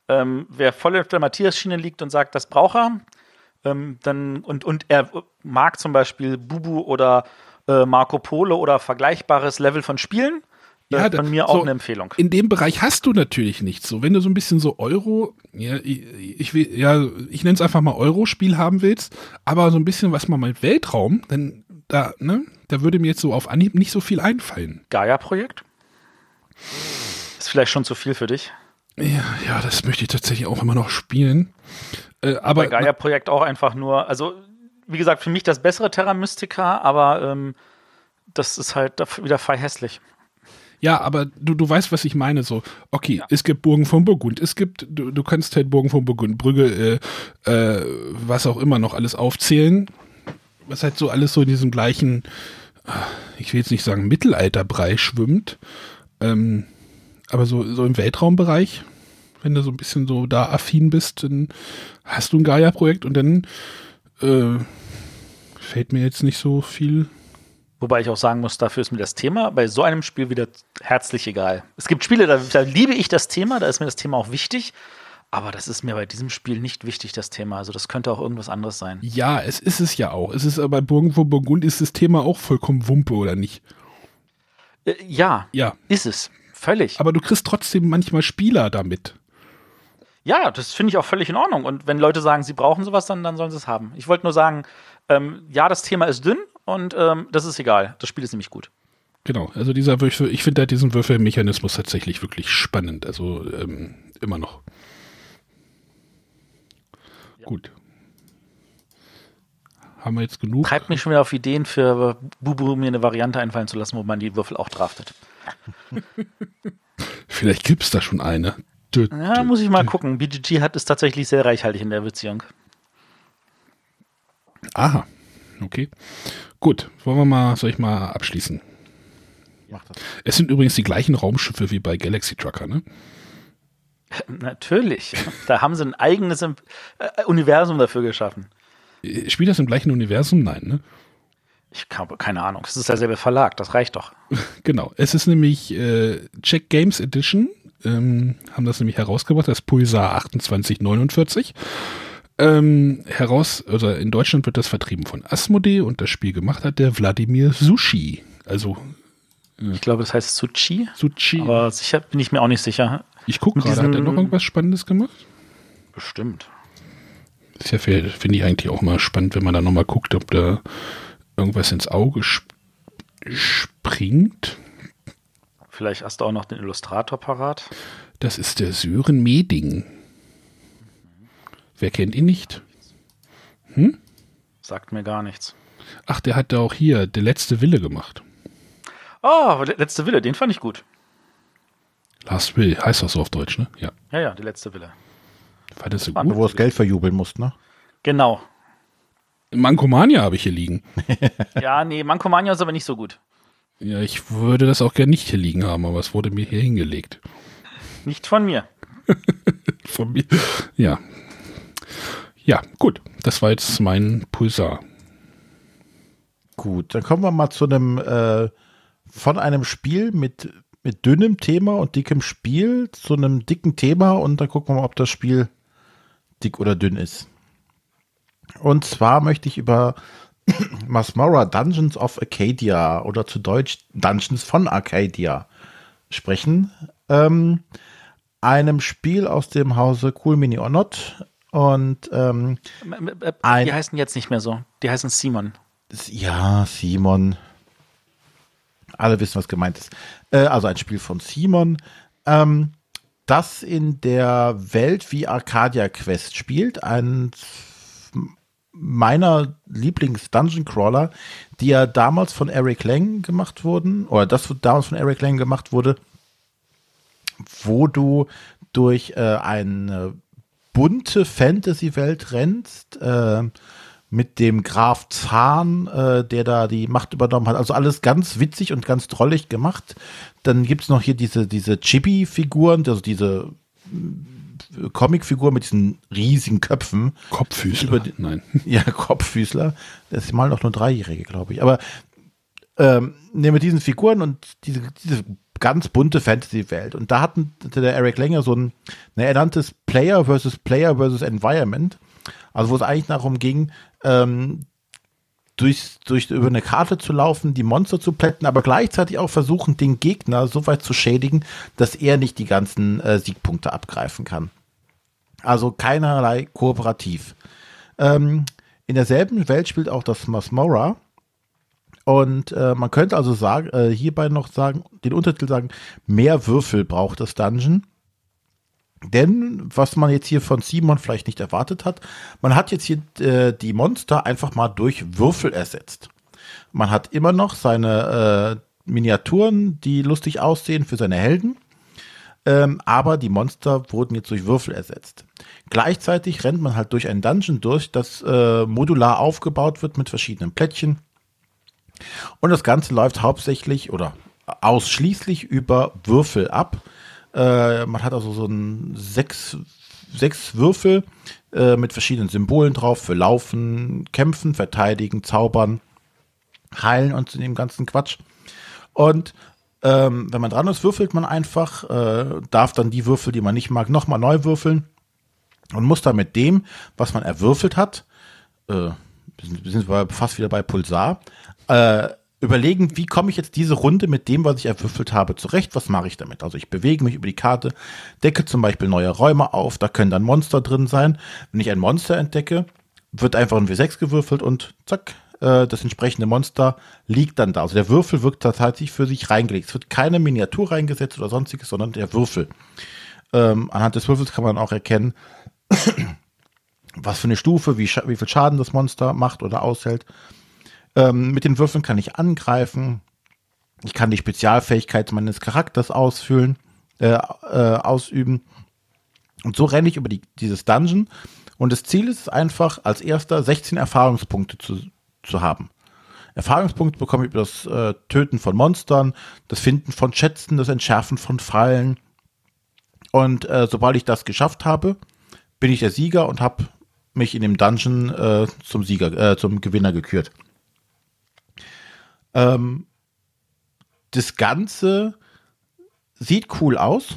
Ähm, wer voll auf der Matthias-Schiene liegt und sagt, das braucht er, ähm, dann, und, und er mag zum Beispiel Bubu oder äh, Marco Polo oder vergleichbares Level von Spielen, äh, Ja, von mir so, auch eine Empfehlung. In dem Bereich hast du natürlich nichts. So, wenn du so ein bisschen so Euro, ja, ich, ich will, ja, ich nenne es einfach mal Euro-Spiel haben willst, aber so ein bisschen was mal mit Weltraum, dann da, ne, da würde mir jetzt so auf Anhieb nicht so viel einfallen. Gaia-Projekt? Ist vielleicht schon zu viel für dich. Ja, ja, das möchte ich tatsächlich auch immer noch spielen. Äh, aber Bei Gaia-Projekt auch einfach nur, also wie gesagt, für mich das bessere Terra Mystica, aber ähm, das ist halt wieder frei hässlich. Ja, aber du, du weißt, was ich meine. So, okay, Ja. es gibt Burgen von Burgund, es gibt, du, du kannst halt Burgen von Burgund, Brügge, äh, äh, was auch immer noch alles aufzählen. Was halt so alles so in diesem gleichen, äh, ich will jetzt nicht sagen Mittelalterbereich schwimmt, ähm, aber so, so im Weltraumbereich, wenn du so ein bisschen so da affin bist, dann hast du ein Gaia-Projekt und dann äh, fällt mir jetzt nicht so viel Wobei ich auch sagen muss, dafür ist mir das Thema bei so einem Spiel wieder herzlich egal. Es gibt Spiele, da, da liebe ich das Thema, da ist mir das Thema auch wichtig, aber das ist mir bei diesem Spiel nicht wichtig, das Thema. Also das könnte auch irgendwas anderes sein. Ja, es ist es ja auch. Es ist aber bei Burgen von Burgund ist das Thema auch vollkommen Wumpe, oder nicht? Äh, ja, Ja. ist es. Völlig. Aber du kriegst trotzdem manchmal Spieler damit. Ja, das finde ich auch völlig in Ordnung. Und wenn Leute sagen, sie brauchen sowas, dann, dann sollen sie es haben. Ich wollte nur sagen, ähm, ja, das Thema ist dünn und ähm, das ist egal. Das Spiel ist nämlich gut. Genau. Also dieser Würfel, ich finde halt diesen Würfelmechanismus tatsächlich wirklich spannend. Also ähm, immer noch. Gut. Haben wir jetzt genug? Treibt mich schon wieder auf Ideen für Bubu, mir eine Variante einfallen zu lassen, wo man die Würfel auch draftet. [laughs] Vielleicht gibt's da schon eine. Dö, Ja, dö, muss ich mal dö. gucken. BGG hat es tatsächlich sehr reichhaltig in der Beziehung. Aha. Okay. Gut. Wollen wir mal, soll ich mal abschließen? Mach das. Es sind übrigens die gleichen Raumschiffe wie bei Galaxy Trucker, ne? [laughs] Natürlich. Da haben sie ein eigenes äh, Universum dafür geschaffen. Äh, Spielt das im gleichen Universum? Nein, ne? Ich habe keine Ahnung. Es ist derselbe Verlag, das reicht doch. [laughs] Genau. Es ist nämlich äh, Check Games Edition. Ähm, haben das nämlich herausgebracht, das Pulsar 2849. Ähm, heraus, also in Deutschland wird das vertrieben von Asmodee und das Spiel gemacht hat der Wladimir Sushi. Also Ich glaube, das heißt Suchi, Sushi. aber sicher bin ich mir auch nicht sicher. ich gucke gerade, hat er noch irgendwas Spannendes gemacht? Bestimmt. Ist ja finde ich eigentlich auch mal spannend, wenn man da nochmal guckt, ob da irgendwas ins Auge sp springt. Vielleicht hast du auch noch den Illustrator parat. Das ist der Sören Meding. Wer kennt ihn nicht? Sagt mir gar nichts. Ach, der hat da auch hier Der letzte Wille gemacht. Oh, Le- letzte Wille, den fand ich gut. Last Will heißt das so auf Deutsch, ne? Ja. Ja, ja, die letzte Wille. Fandest du Warte, gut? Wo das Geld verjubeln musst, ne? Genau. Mankomania habe ich hier liegen. Ja, nee, Mankomania ist aber nicht so gut. Ja, ich würde das auch gerne nicht hier liegen haben, aber es wurde mir hier hingelegt. Nicht von mir. [laughs] Von mir. Ja. Ja, gut. Das war jetzt mein Pulsar. Gut, dann kommen wir mal zu einem äh, von einem Spiel mit, mit dünnem Thema und dickem Spiel zu einem dicken Thema und dann gucken wir mal, ob das Spiel dick oder dünn ist. Und zwar möchte ich über Masmora Dungeons of Arcadia oder zu Deutsch Dungeons von Arcadia sprechen. Ähm, einem Spiel aus dem Hause Cool Mini or Not. Und ähm, äh, Die heißen jetzt nicht mehr so. Die heißen Simon. Ja, Simon. Alle wissen, was gemeint ist. Äh, also ein Spiel von Simon, ähm, das in der Welt wie Arcadia Quest spielt. Ein meiner Lieblings-Dungeon Crawler, die ja damals von Eric Lang gemacht wurden, oder das damals von Eric Lang gemacht wurde, wo du durch äh, eine bunte Fantasy-Welt rennst, äh, mit dem Graf Zahn, äh, der da die Macht übernommen hat. Also alles ganz witzig und ganz drollig gemacht. Dann gibt es noch hier diese, diese Chibi-Figuren, also diese Comicfigur mit diesen riesigen Köpfen. Kopffüßler. Die, Nein. [laughs] Ja, Kopffüßler. Das ist mal noch nur Dreijährige, glaube ich. Aber ähm, ne, mit diesen Figuren und diese, diese ganz bunte Fantasy-Welt. Und da hatten der Eric Langer so ein, ne, er nannte es Player versus Player versus Environment. Also wo es eigentlich darum ging, ähm, durch, durch, über eine Karte zu laufen, die Monster zu plätten, aber gleichzeitig auch versuchen, den Gegner so weit zu schädigen, dass er nicht die ganzen äh, Siegpunkte abgreifen kann. Also keinerlei kooperativ. Ähm, in derselben Welt spielt auch das Masmora. Und äh, man könnte also sagen, äh, hierbei noch sagen, den Untertitel sagen, mehr Würfel braucht das Dungeon. Denn, was man jetzt hier von Simon vielleicht nicht erwartet hat, man hat jetzt hier äh, die Monster einfach mal durch Würfel ersetzt. Man hat immer noch seine äh, Miniaturen, die lustig aussehen für seine Helden. Ähm, aber die Monster wurden jetzt durch Würfel ersetzt. Gleichzeitig rennt man halt durch ein Dungeon durch, das äh, modular aufgebaut wird mit verschiedenen Plättchen. Und das Ganze läuft hauptsächlich oder ausschließlich über Würfel ab äh, man hat also so ein sechs, sechs Würfel äh, mit verschiedenen Symbolen drauf für Laufen, Kämpfen, Verteidigen, Zaubern, Heilen und dem ganzen Quatsch. Und ähm, wenn man dran ist, würfelt man einfach, äh, darf dann die Würfel, die man nicht mag, nochmal neu würfeln und muss dann mit dem, was man erwürfelt hat, äh, wir sind fast wieder bei Pulsar, äh, überlegen, wie komme ich jetzt diese Runde mit dem, was ich erwürfelt habe, zurecht? Was mache ich damit? Also ich bewege mich über die Karte, decke zum Beispiel neue Räume auf, da können dann Monster drin sein. Wenn ich ein Monster entdecke, wird einfach ein W6 gewürfelt und zack, äh, das entsprechende Monster liegt dann da. Also der Würfel wirkt tatsächlich für sich reingelegt. Es wird keine Miniatur reingesetzt oder sonstiges, sondern der Würfel. Ähm, anhand des Würfels kann man auch erkennen, [coughs] was für eine Stufe, wie, wie viel Schaden das Monster macht oder aushält. Ähm, mit den Würfeln kann ich angreifen. Ich kann die Spezialfähigkeit meines Charakters ausfüllen, äh, äh, ausüben. Und so renne ich über die, dieses Dungeon. Und das Ziel ist es einfach, als erster 16 Erfahrungspunkte zu, zu haben. Erfahrungspunkte bekomme ich über das äh, Töten von Monstern, das Finden von Schätzen, das Entschärfen von Fallen. Und äh, sobald ich das geschafft habe, bin ich der Sieger und habe mich in dem Dungeon äh, zum Sieger, äh, zum Gewinner gekürt. Ähm, das Ganze sieht cool aus.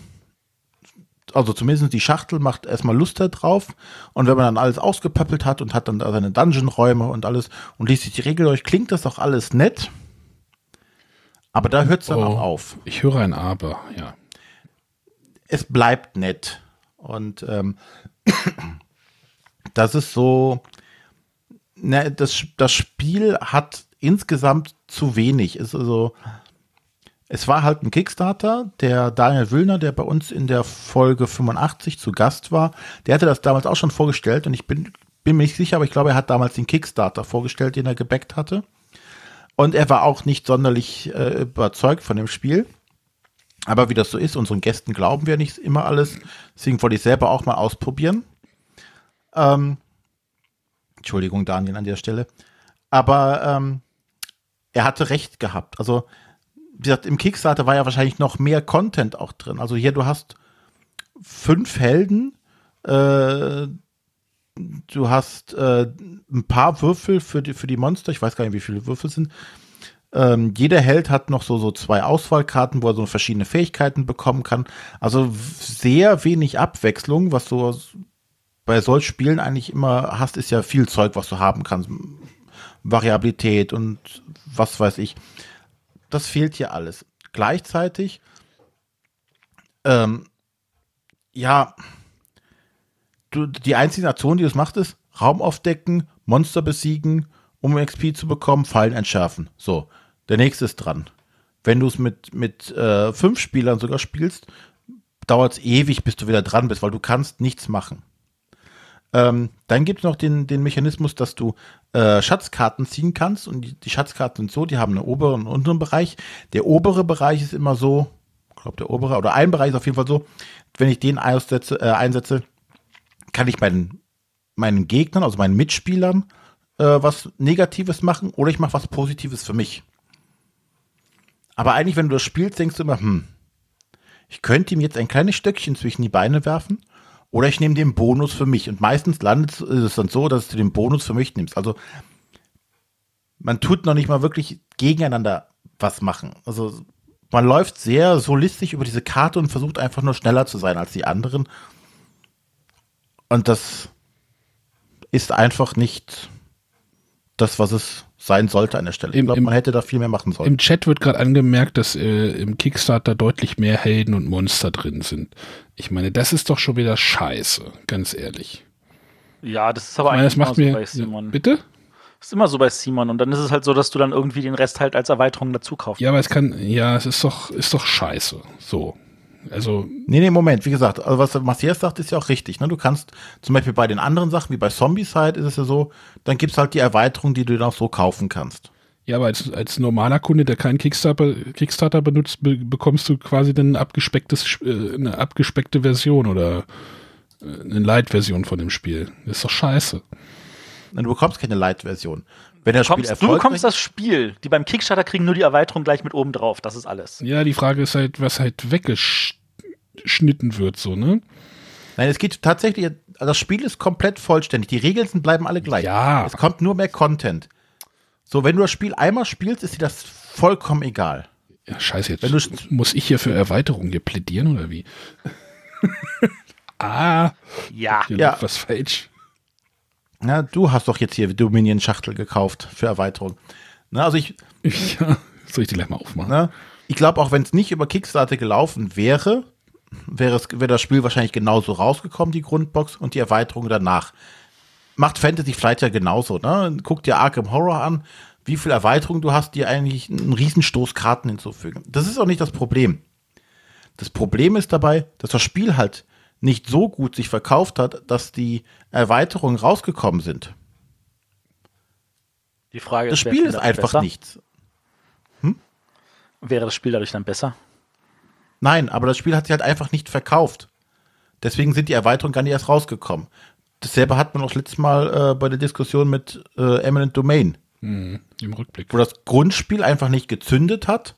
Also zumindest die Schachtel macht erstmal Lust da drauf. Und wenn man dann alles ausgepöppelt hat und hat dann da seine Dungeon-Räume und alles und liest sich die Regel durch, klingt das auch alles nett. Aber da hört es dann oh, auch auf. Ich höre ein Aber, ja. Es bleibt nett. Und ähm, [clears throat] das ist so, ne, das, das Spiel hat insgesamt zu wenig. Ist also, es war halt ein Kickstarter. Der Daniel Wüllner, der bei uns in der Folge 85 zu Gast war, der hatte das damals auch schon vorgestellt und ich bin, bin mir nicht sicher, aber ich glaube, er hat damals den Kickstarter vorgestellt, den er gebackt hatte. Und er war auch nicht sonderlich äh, überzeugt von dem Spiel. Aber wie das so ist, unseren Gästen glauben wir nicht immer alles. Deswegen wollte ich selber auch mal ausprobieren. Ähm, Entschuldigung, Daniel, an der Stelle. Aber ähm, er hatte recht gehabt. Also, wie gesagt, im Kickstarter war ja wahrscheinlich noch mehr Content auch drin. Also hier, du hast fünf Helden, äh, du hast äh, ein paar Würfel für die, für die Monster, ich weiß gar nicht, wie viele Würfel sind. Ähm, jeder Held hat noch so, so zwei Auswahlkarten, wo er so verschiedene Fähigkeiten bekommen kann. Also sehr wenig Abwechslung, was du bei solchen Spielen eigentlich immer hast, ist ja viel Zeug, was du haben kannst. Variabilität und was weiß ich. Das fehlt hier alles. Gleichzeitig, ähm, ja, du, die einzige Aktion, die das macht, ist Raum aufdecken, Monster besiegen, um XP zu bekommen, Fallen entschärfen. So, der nächste ist dran. Wenn du es mit, mit äh, fünf Spielern sogar spielst, dauert es ewig, bis du wieder dran bist, weil du kannst nichts machen. Ähm, dann gibt es noch den, den Mechanismus, dass du äh, Schatzkarten ziehen kannst. Und die, die Schatzkarten sind so, die haben einen oberen und unteren Bereich. Der obere Bereich ist immer so, ich glaube der obere, oder ein Bereich ist auf jeden Fall so, wenn ich den aussetze, äh, einsetze, kann ich meinen, meinen Gegnern, also meinen Mitspielern, äh, was Negatives machen oder ich mache was Positives für mich. Aber eigentlich, wenn du das spielst, denkst du immer, hm, ich könnte ihm jetzt ein kleines Stöckchen zwischen die Beine werfen oder ich nehme den Bonus für mich. Und meistens landet es dann so, dass du den Bonus für mich nimmst. Also man tut noch nicht mal wirklich gegeneinander was machen. Also man läuft sehr solistisch über diese Karte und versucht einfach nur schneller zu sein als die anderen. Und das ist einfach nicht das, was es sein sollte an der Stelle. Im, ich glaube, man hätte da viel mehr machen sollen. Im Chat wird gerade angemerkt, dass äh, im Kickstarter deutlich mehr Helden und Monster drin sind. Ich meine, das ist doch schon wieder scheiße, ganz ehrlich. Ja, das ist aber meine, eigentlich das macht immer mir, so bei Simon. Bitte? Das ist immer so bei Simon. Und dann ist es halt so, dass du dann irgendwie den Rest halt als Erweiterung dazu kaufst. Ja, aber es kann, ja, es ist doch, ist doch scheiße. So. Also. Nee, nee, Moment, wie gesagt, also was Matthias sagt, ist ja auch richtig. Ne? Du kannst zum Beispiel bei den anderen Sachen, wie bei Zombicide ist es ja so, dann gibt es halt die Erweiterung, die du dann auch so kaufen kannst. Ja, aber als, als normaler Kunde, der keinen Kickstarter, Kickstarter benutzt, be bekommst du quasi dann ein abgespecktes, äh, eine abgespeckte Version oder äh, eine Light-Version von dem Spiel. Das ist doch scheiße. Du bekommst keine Light-Version. Wenn das Du, Spiel kommst, du bekommst das Spiel. Die beim Kickstarter kriegen nur die Erweiterung gleich mit oben drauf. Das ist alles. Ja, die Frage ist halt, was halt weggeschnitten wird, so, ne? Nein, es geht tatsächlich, das Spiel ist komplett vollständig. Die Regeln sind, bleiben alle gleich. Ja. Es kommt nur mehr Content. So, wenn du das Spiel einmal spielst, ist dir das vollkommen egal. Ja, scheiße, jetzt Wenn du- muss ich hier für Erweiterungen hier plädieren oder wie? [laughs] ah, Ja. Ja. was falsch. Ja, du hast doch jetzt hier Dominion-Schachtel gekauft für Erweiterung. Na, also ich, [laughs] Ja, soll ich die gleich mal aufmachen? ne, ich glaube, auch wenn es nicht über Kickstarter gelaufen wäre, wäre, es, wäre das Spiel wahrscheinlich genauso rausgekommen, die Grundbox und die Erweiterung danach. Macht Fantasy Flight ja genauso. Ne? Guck dir Arkham Horror an, wie viel Erweiterung du hast, die eigentlich einen Riesenstoß Karten hinzufügen. Das ist auch nicht das Problem. Das Problem ist dabei, dass das Spiel halt nicht so gut sich verkauft hat, dass die Erweiterungen rausgekommen sind. Die Frage Das ist, Spiel ist einfach besser? nichts. Wäre das Spiel dadurch dann besser? Nein, aber das Spiel hat sich halt einfach nicht verkauft. Deswegen sind die Erweiterungen gar nicht erst rausgekommen. Dasselbe hat man auch letztes Mal äh, bei der Diskussion mit äh, Eminent Domain, Hm, Im Rückblick. wo das Grundspiel einfach nicht gezündet hat.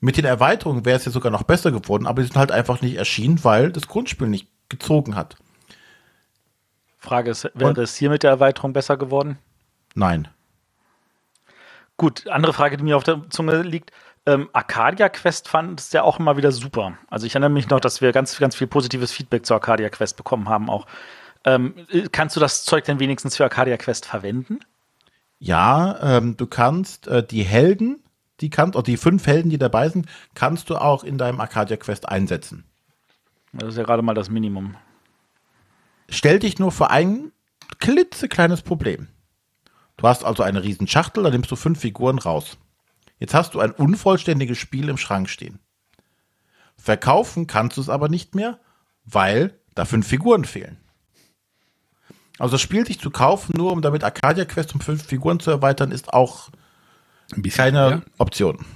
Mit den Erweiterungen wäre es ja sogar noch besser geworden, aber die sind halt einfach nicht erschienen, weil das Grundspiel nicht gezogen hat. Frage ist, wäre Und- es hier mit der Erweiterung besser geworden? Nein. Gut, andere Frage, die mir auf der Zunge liegt. Ähm, Arcadia Quest fand es ja auch immer wieder super. Also ich erinnere mich noch, dass wir ganz, ganz viel positives Feedback zu Arcadia Quest bekommen haben auch. Ähm, äh, kannst du das Zeug denn wenigstens für Arcadia Quest verwenden? Ja, ähm, du kannst äh, die Helden, die kannst, oder die fünf Helden, die dabei sind, kannst du auch in deinem Arcadia Quest einsetzen. Das ist ja gerade mal das Minimum. Stell dich nur vor ein klitzekleines Problem. Du hast also eine riesen Schachtel, da nimmst du fünf Figuren raus. Jetzt hast du ein unvollständiges Spiel im Schrank stehen. Verkaufen kannst du es aber nicht mehr, weil da fünf Figuren fehlen. Also das Spiel sich zu kaufen, nur um damit Arcadia Quest um fünf Figuren zu erweitern, ist auch bisschen keine mehr. Option.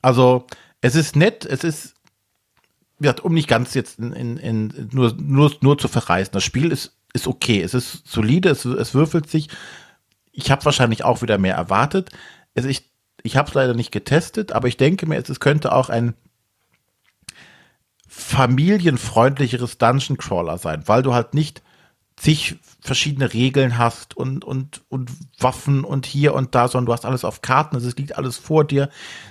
Also, es ist nett, es ist, wie gesagt, um nicht ganz jetzt in, in, in, nur, nur, nur zu verreißen. Das Spiel ist, ist okay, es ist solide, es, es würfelt sich. Ich habe wahrscheinlich auch wieder mehr erwartet. Es, ich ich habe es leider nicht getestet, aber ich denke mir, es, könnte auch ein familienfreundlicheres Dungeon Crawler sein, weil du halt nicht zig verschiedene Regeln hast und, und, und Waffen und hier und da, sondern du hast alles auf Karten, also es liegt alles vor dir.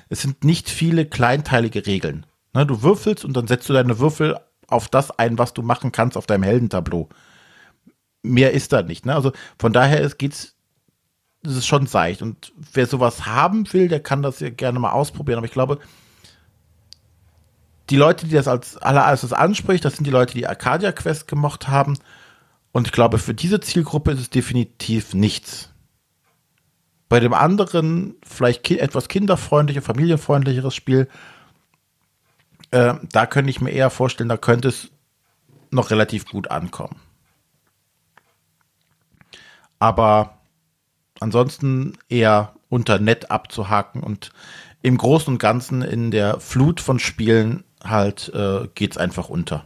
Es sind nicht viele kleinteilige Regeln. Ne, du würfelst und dann setzt du deine Würfel auf das ein, was du machen kannst auf deinem Heldentableau. Mehr ist da nicht. Ne? Also von daher es es ist schon seicht. Und wer sowas haben will, der kann das ja gerne mal ausprobieren. Aber ich glaube, die Leute, die das als allererstes anspricht, das sind die Leute, die Arcadia Quest gemocht haben. Und ich glaube, für diese Zielgruppe ist es definitiv nichts. Bei dem anderen, vielleicht ki etwas kinderfreundlicher, familienfreundlicheres Spiel, äh, da könnte ich mir eher vorstellen, da könnte es noch relativ gut ankommen. Aber ansonsten eher unter nett abzuhaken und im Großen und Ganzen in der Flut von Spielen halt äh, es einfach unter.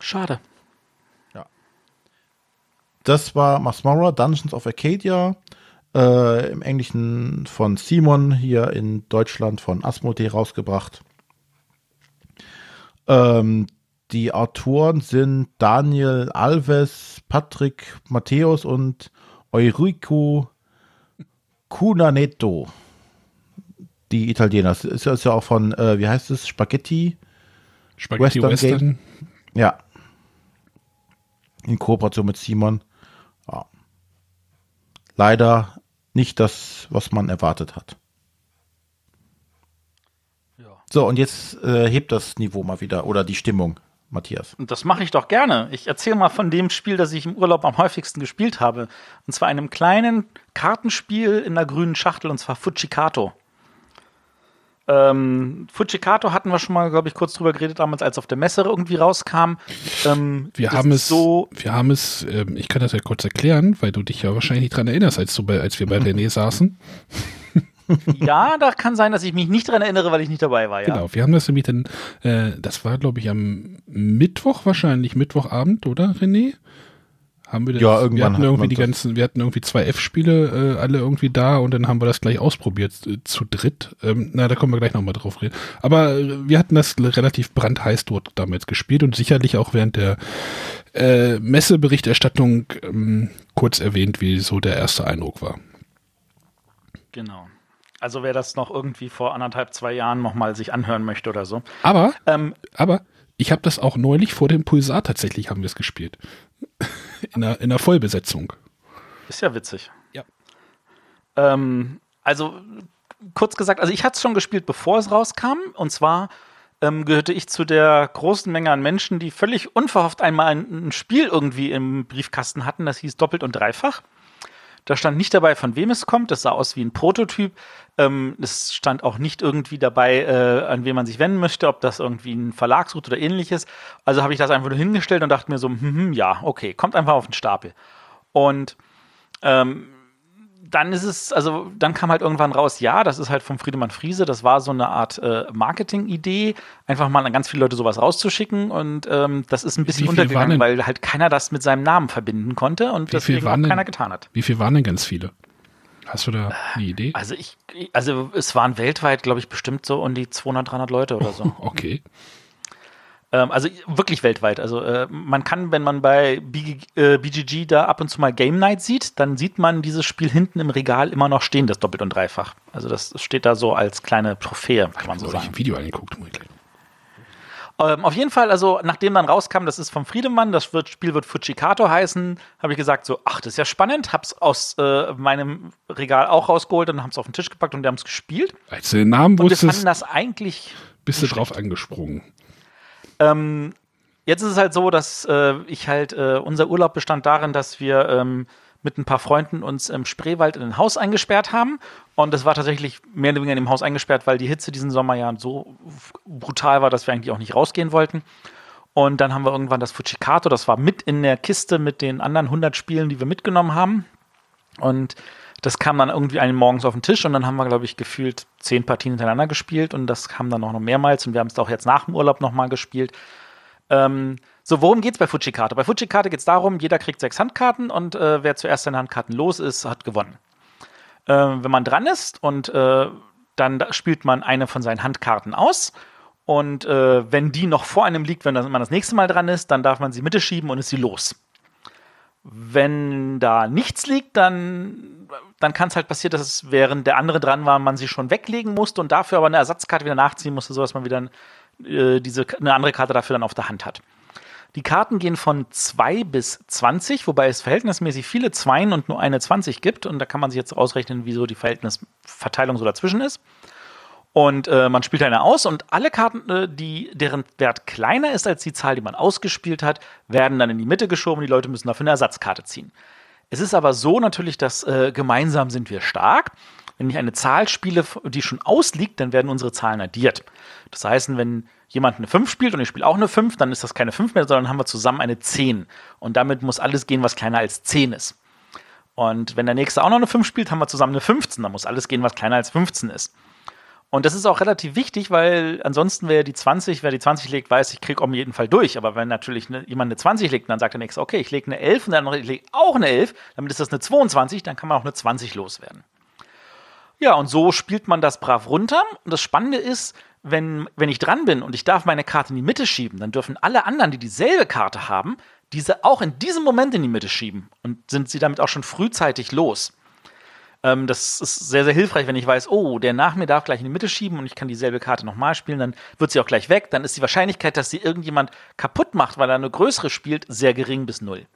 Schade. Ja. Das war Masmora Dungeons of Arcadia. Äh, Im Englischen von Simon, hier in Deutschland von Asmodee rausgebracht. Ähm, die Autoren sind Daniel Alves, Patrick Matthäus und Eurico Cunaneto. Die Italiener. Das ist ja auch von, äh, wie heißt es, Spaghetti? Spaghetti Western. Western. Ja. In Kooperation mit Simon. Ja. Leider nicht das, was man erwartet hat. Ja. So, und jetzt äh, hebt das Niveau mal wieder oder die Stimmung. Matthias. Und das mache ich doch gerne. Ich erzähle mal von dem Spiel, das ich im Urlaub am häufigsten gespielt habe. Und zwar einem kleinen Kartenspiel in der grünen Schachtel, und zwar Fujikato. Ähm, Fujikato hatten wir schon mal, glaube ich, kurz drüber geredet, damals, als auf der Messe irgendwie rauskam. Ähm, wir, haben es, so wir haben es, ähm, ich kann das ja kurz erklären, weil du dich ja wahrscheinlich nicht dran erinnerst, als, du bei, als wir bei [laughs] René saßen. Ja, da kann sein, dass ich mich nicht dran erinnere, weil ich nicht dabei war. Ja. Genau, wir haben das nämlich dann, äh, das war glaube ich am Mittwoch wahrscheinlich, Mittwochabend, oder René? Haben wir das, ja, irgendwann wir hatten irgendwie die ganzen, wir hatten irgendwie zwei F-Spiele äh, alle irgendwie da und dann haben wir das gleich ausprobiert äh, zu dritt. Ähm, na, da kommen wir gleich nochmal drauf reden. Aber äh, wir hatten das relativ brandheiß dort damals gespielt und sicherlich auch während der äh, Messeberichterstattung ähm, kurz erwähnt, wie so der erste Eindruck war. Genau. Also wer das noch irgendwie vor anderthalb, zwei Jahren nochmal sich anhören möchte oder so. Aber, ähm, aber ich habe das auch neulich vor dem Pulsar tatsächlich haben wir es gespielt. [laughs] in, der, in der Vollbesetzung. Ist ja witzig. Ja. Ähm, also kurz gesagt, also ich hatte es schon gespielt, bevor es rauskam. Und zwar ähm, gehörte ich zu der großen Menge an Menschen, die völlig unverhofft einmal ein, ein Spiel irgendwie im Briefkasten hatten. Das hieß doppelt und dreifach. Da stand nicht dabei, von wem es kommt. Das sah aus wie ein Prototyp. Ähm, es stand auch nicht irgendwie dabei, äh, an wen man sich wenden möchte, ob das irgendwie ein Verlag sucht oder ähnliches. Also habe ich das einfach nur hingestellt und dachte mir so, hm, hm, ja, okay, kommt einfach auf den Stapel. Und ähm, dann ist es, also dann kam halt irgendwann raus, ja, das ist halt vom Friedemann Friese, das war so eine Art äh, Marketing-Idee, einfach mal an ganz viele Leute sowas rauszuschicken und ähm, das ist ein bisschen untergegangen, weil halt keiner das mit seinem Namen verbinden konnte und deswegen auch keiner getan hat. Wie viel waren denn ganz viele? Hast du da eine Idee? Also ich, also es waren weltweit, glaube ich, bestimmt so um die 200, 300 Leute oder so. [laughs] okay. Ähm, also wirklich weltweit. Also äh, man kann, wenn man bei BG, äh, BGG da ab und zu mal Game Night sieht, dann sieht man dieses Spiel hinten im Regal immer noch stehen, das doppelt und dreifach. Also das steht da so als kleine Trophäe, kann man so sagen. Ich ein Video angeguckt. Ähm, auf jeden Fall, also nachdem dann rauskam, das ist vom Friedemann, das wird, Spiel wird Fujikato heißen, habe ich gesagt so, ach, das ist ja spannend, hab's aus äh, meinem Regal auch rausgeholt und hab's auf den Tisch gepackt und wir haben es gespielt. Als du den Namen wusstest, und wir fanden das eigentlich bist du drauf angesprungen. Ähm, jetzt ist es halt so, dass äh, ich halt, äh, unser Urlaub bestand darin, dass wir ähm, mit ein paar Freunden uns im Spreewald in ein Haus eingesperrt haben. Und es war tatsächlich mehr oder weniger in dem Haus eingesperrt, weil die Hitze diesen Sommer ja so brutal war, dass wir eigentlich auch nicht rausgehen wollten. Und dann haben wir irgendwann das Fujikato, das war mit in der Kiste mit den anderen 100 Spielen, die wir mitgenommen haben. Und das kam dann irgendwie einen morgens auf den Tisch und dann haben wir, glaube ich, gefühlt zehn Partien hintereinander gespielt und das kam dann auch noch mehrmals und wir haben es auch jetzt nach dem Urlaub nochmal gespielt. Ähm, so, worum geht es bei Fujikarte? Bei Fujikarte geht es darum, jeder kriegt sechs Handkarten und äh, wer zuerst seine Handkarten los ist, hat gewonnen. Äh, wenn man dran ist und äh, dann spielt man eine von seinen Handkarten aus und äh, wenn die noch vor einem liegt, wenn man das nächste Mal dran ist, dann darf man sie Mitte schieben und ist sie los. Wenn da nichts liegt, dann, dann kann es halt passieren, dass es, während der andere dran war, man sie schon weglegen musste und dafür aber eine Ersatzkarte wieder nachziehen musste, sodass man wieder äh, diese, eine andere Karte dafür dann auf der Hand hat. Die Karten gehen von 2 bis 20, wobei es verhältnismäßig viele Zweien und nur eine 20 gibt. Und da kann man sich jetzt ausrechnen, wieso die Verhältnisverteilung so dazwischen ist. Und äh, man spielt eine aus und alle Karten, äh, die, deren Wert kleiner ist als die Zahl, die man ausgespielt hat, werden dann in die Mitte geschoben. Die Leute müssen dafür eine Ersatzkarte ziehen. Es ist aber so natürlich, dass äh, gemeinsam sind wir stark. wenn ich eine Zahl spiele, die schon ausliegt, dann werden unsere Zahlen addiert. Das heißt, wenn jemand eine 5 spielt und ich spiele auch eine 5, dann ist das keine 5 mehr, sondern haben wir zusammen eine 10. Und damit muss alles gehen, was kleiner als 10 ist. Und wenn der nächste auch noch eine 5 spielt, haben wir zusammen eine 15. Dann muss alles gehen, was kleiner als 15 ist. Und das ist auch relativ wichtig, weil ansonsten wer die 20, wer die 20 legt, weiß, ich kriege auf jeden Fall durch. Aber wenn natürlich ne, jemand eine 20 legt, dann sagt der nächste, okay, ich lege eine 11 und dann ich lege auch eine 11, damit ist das eine 22, dann kann man auch eine 20 loswerden. Ja, und so spielt man das brav runter. Und das Spannende ist, wenn, wenn ich dran bin und ich darf meine Karte in die Mitte schieben, dann dürfen alle anderen, die dieselbe Karte haben, diese auch in diesem Moment in die Mitte schieben und sind sie damit auch schon frühzeitig los. Ähm, das ist sehr, sehr hilfreich, wenn ich weiß, oh, der nach mir darf gleich in die Mitte schieben und ich kann dieselbe Karte nochmal spielen, dann wird sie auch gleich weg. Dann ist die Wahrscheinlichkeit, dass sie irgendjemand kaputt macht, weil er eine größere spielt, sehr gering bis null.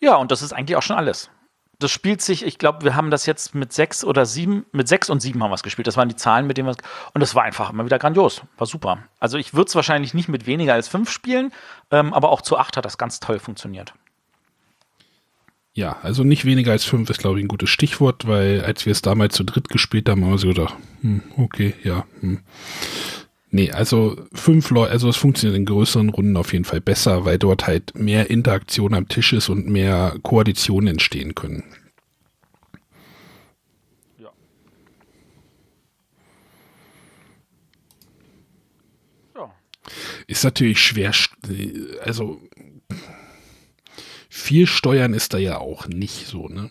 Ja, und das ist eigentlich auch schon alles. Das spielt sich, ich glaube, wir haben das jetzt mit sechs oder sieben, mit sechs und sieben haben wir es gespielt. Das waren die Zahlen, mit denen wir es. Und das war einfach immer wieder grandios. War super. Also ich würde es wahrscheinlich nicht mit weniger als fünf spielen, ähm, aber auch zu acht hat das ganz toll funktioniert. Ja, also nicht weniger als fünf ist, glaube ich, ein gutes Stichwort, weil als wir es damals zu dritt gespielt haben, haben wir so gedacht, hm, okay, ja. Hm. Nee, also fünf Leute, also es funktioniert in größeren Runden auf jeden Fall besser, weil dort halt mehr Interaktion am Tisch ist und mehr Koalitionen entstehen können. Ja. ja. Ist natürlich schwer, also viel steuern ist da ja auch nicht so, ne?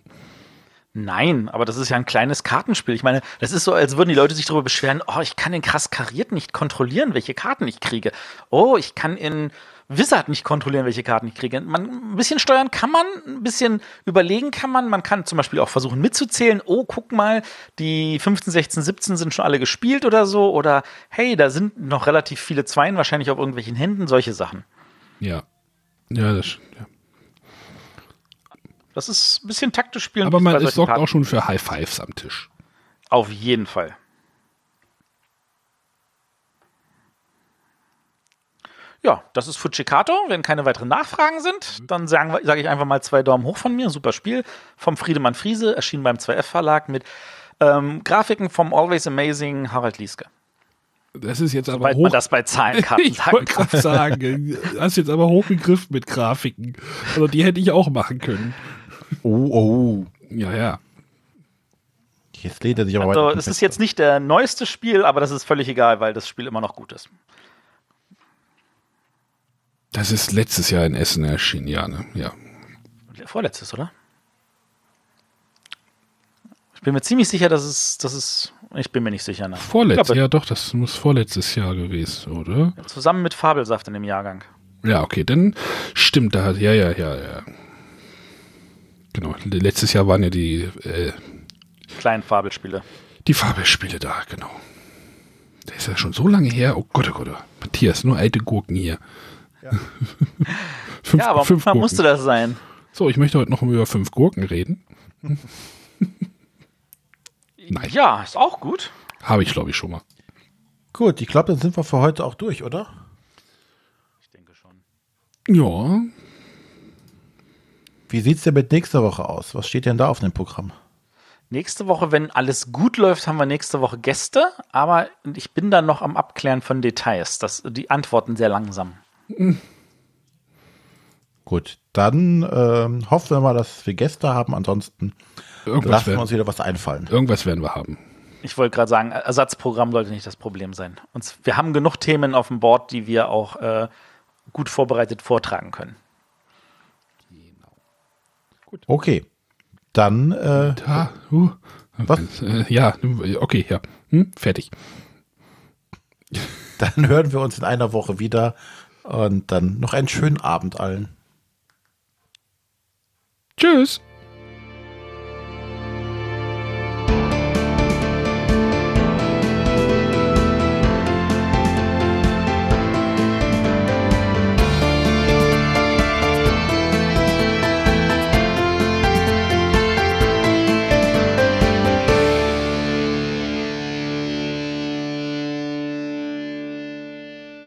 Nein, aber das ist ja ein kleines Kartenspiel. Ich meine, das ist so, als würden die Leute sich darüber beschweren, oh, ich kann in krass kariert nicht kontrollieren, welche Karten ich kriege. Oh, ich kann in Wizard nicht kontrollieren, welche Karten ich kriege. Man, ein bisschen steuern kann man, ein bisschen überlegen kann man. Man kann zum Beispiel auch versuchen mitzuzählen. Oh, guck mal, die 15, 16, 17 sind schon alle gespielt oder so. Oder hey, da sind noch relativ viele Zweien, wahrscheinlich auf irgendwelchen Händen, solche Sachen. Ja. Ja, das ja. Das ist ein bisschen taktisch spielen. Aber man sorgt Karten. auch schon für High Fives am Tisch. Auf jeden Fall. Ja, das ist Fujikato. Wenn keine weiteren Nachfragen sind, dann sage sag ich einfach mal zwei Daumen hoch von mir. Super Spiel vom Friedemann Friese, erschienen beim 2F Verlag mit ähm, Grafiken vom Always Amazing Harald Lieske. Das ist jetzt aber Sobald hoch. man das bei Zahlenkarten [laughs] ich sagen kann. sagen, du hast jetzt aber hochgegriffen mit Grafiken. Also die hätte ich auch machen können. Oh, oh. Ja, ja. Jetzt lädt er sich aber also, weiter. Es ist jetzt nicht der neueste Spiel, aber das ist völlig egal, weil das Spiel immer noch gut ist. Das ist letztes Jahr in Essen erschienen, ja, ne? Ja. Vorletztes, oder? Ich bin mir ziemlich sicher, dass es, dass es ich bin mir nicht sicher. Ne? Vorletztes, ja doch, das muss vorletztes Jahr gewesen, oder? Zusammen mit Fabelsaft in dem Jahrgang. Ja, okay, dann stimmt da, ja, ja, ja, ja. Genau, letztes Jahr waren ja die äh, kleinen Fabelspiele. Die Fabelspiele da, genau. Der ist ja schon so lange her. Oh Gott, oh Gott. Oh. Matthias, nur alte Gurken hier. Ja, [laughs] fünf, ja aber fünf musste das sein. So, ich möchte heute noch über fünf Gurken reden. [laughs] Nein. Ja, ist auch gut. Habe ich, glaube ich, schon mal. Gut, ich glaube, dann sind wir für heute auch durch, oder? Ich denke schon. Ja, wie sieht es denn mit nächster Woche aus? Was steht denn da auf dem Programm? Nächste Woche, wenn alles gut läuft, haben wir nächste Woche Gäste, aber ich bin da noch am Abklären von Details. Das, die antworten sehr langsam. Mhm. Gut, dann äh, hoffen wir mal, dass wir Gäste haben. Ansonsten irgendwas lassen wir uns wieder was einfallen. Irgendwas werden wir haben. Ich wollte gerade sagen, Ersatzprogramm sollte nicht das Problem sein. Und wir haben genug Themen auf dem Board, die wir auch äh, gut vorbereitet vortragen können. Gut. Okay. Dann. Äh, da, uh, was? Äh, ja, okay, ja. Hm, fertig. [laughs] Dann hören wir uns in einer Woche wieder und dann noch einen schönen Abend allen. Tschüss.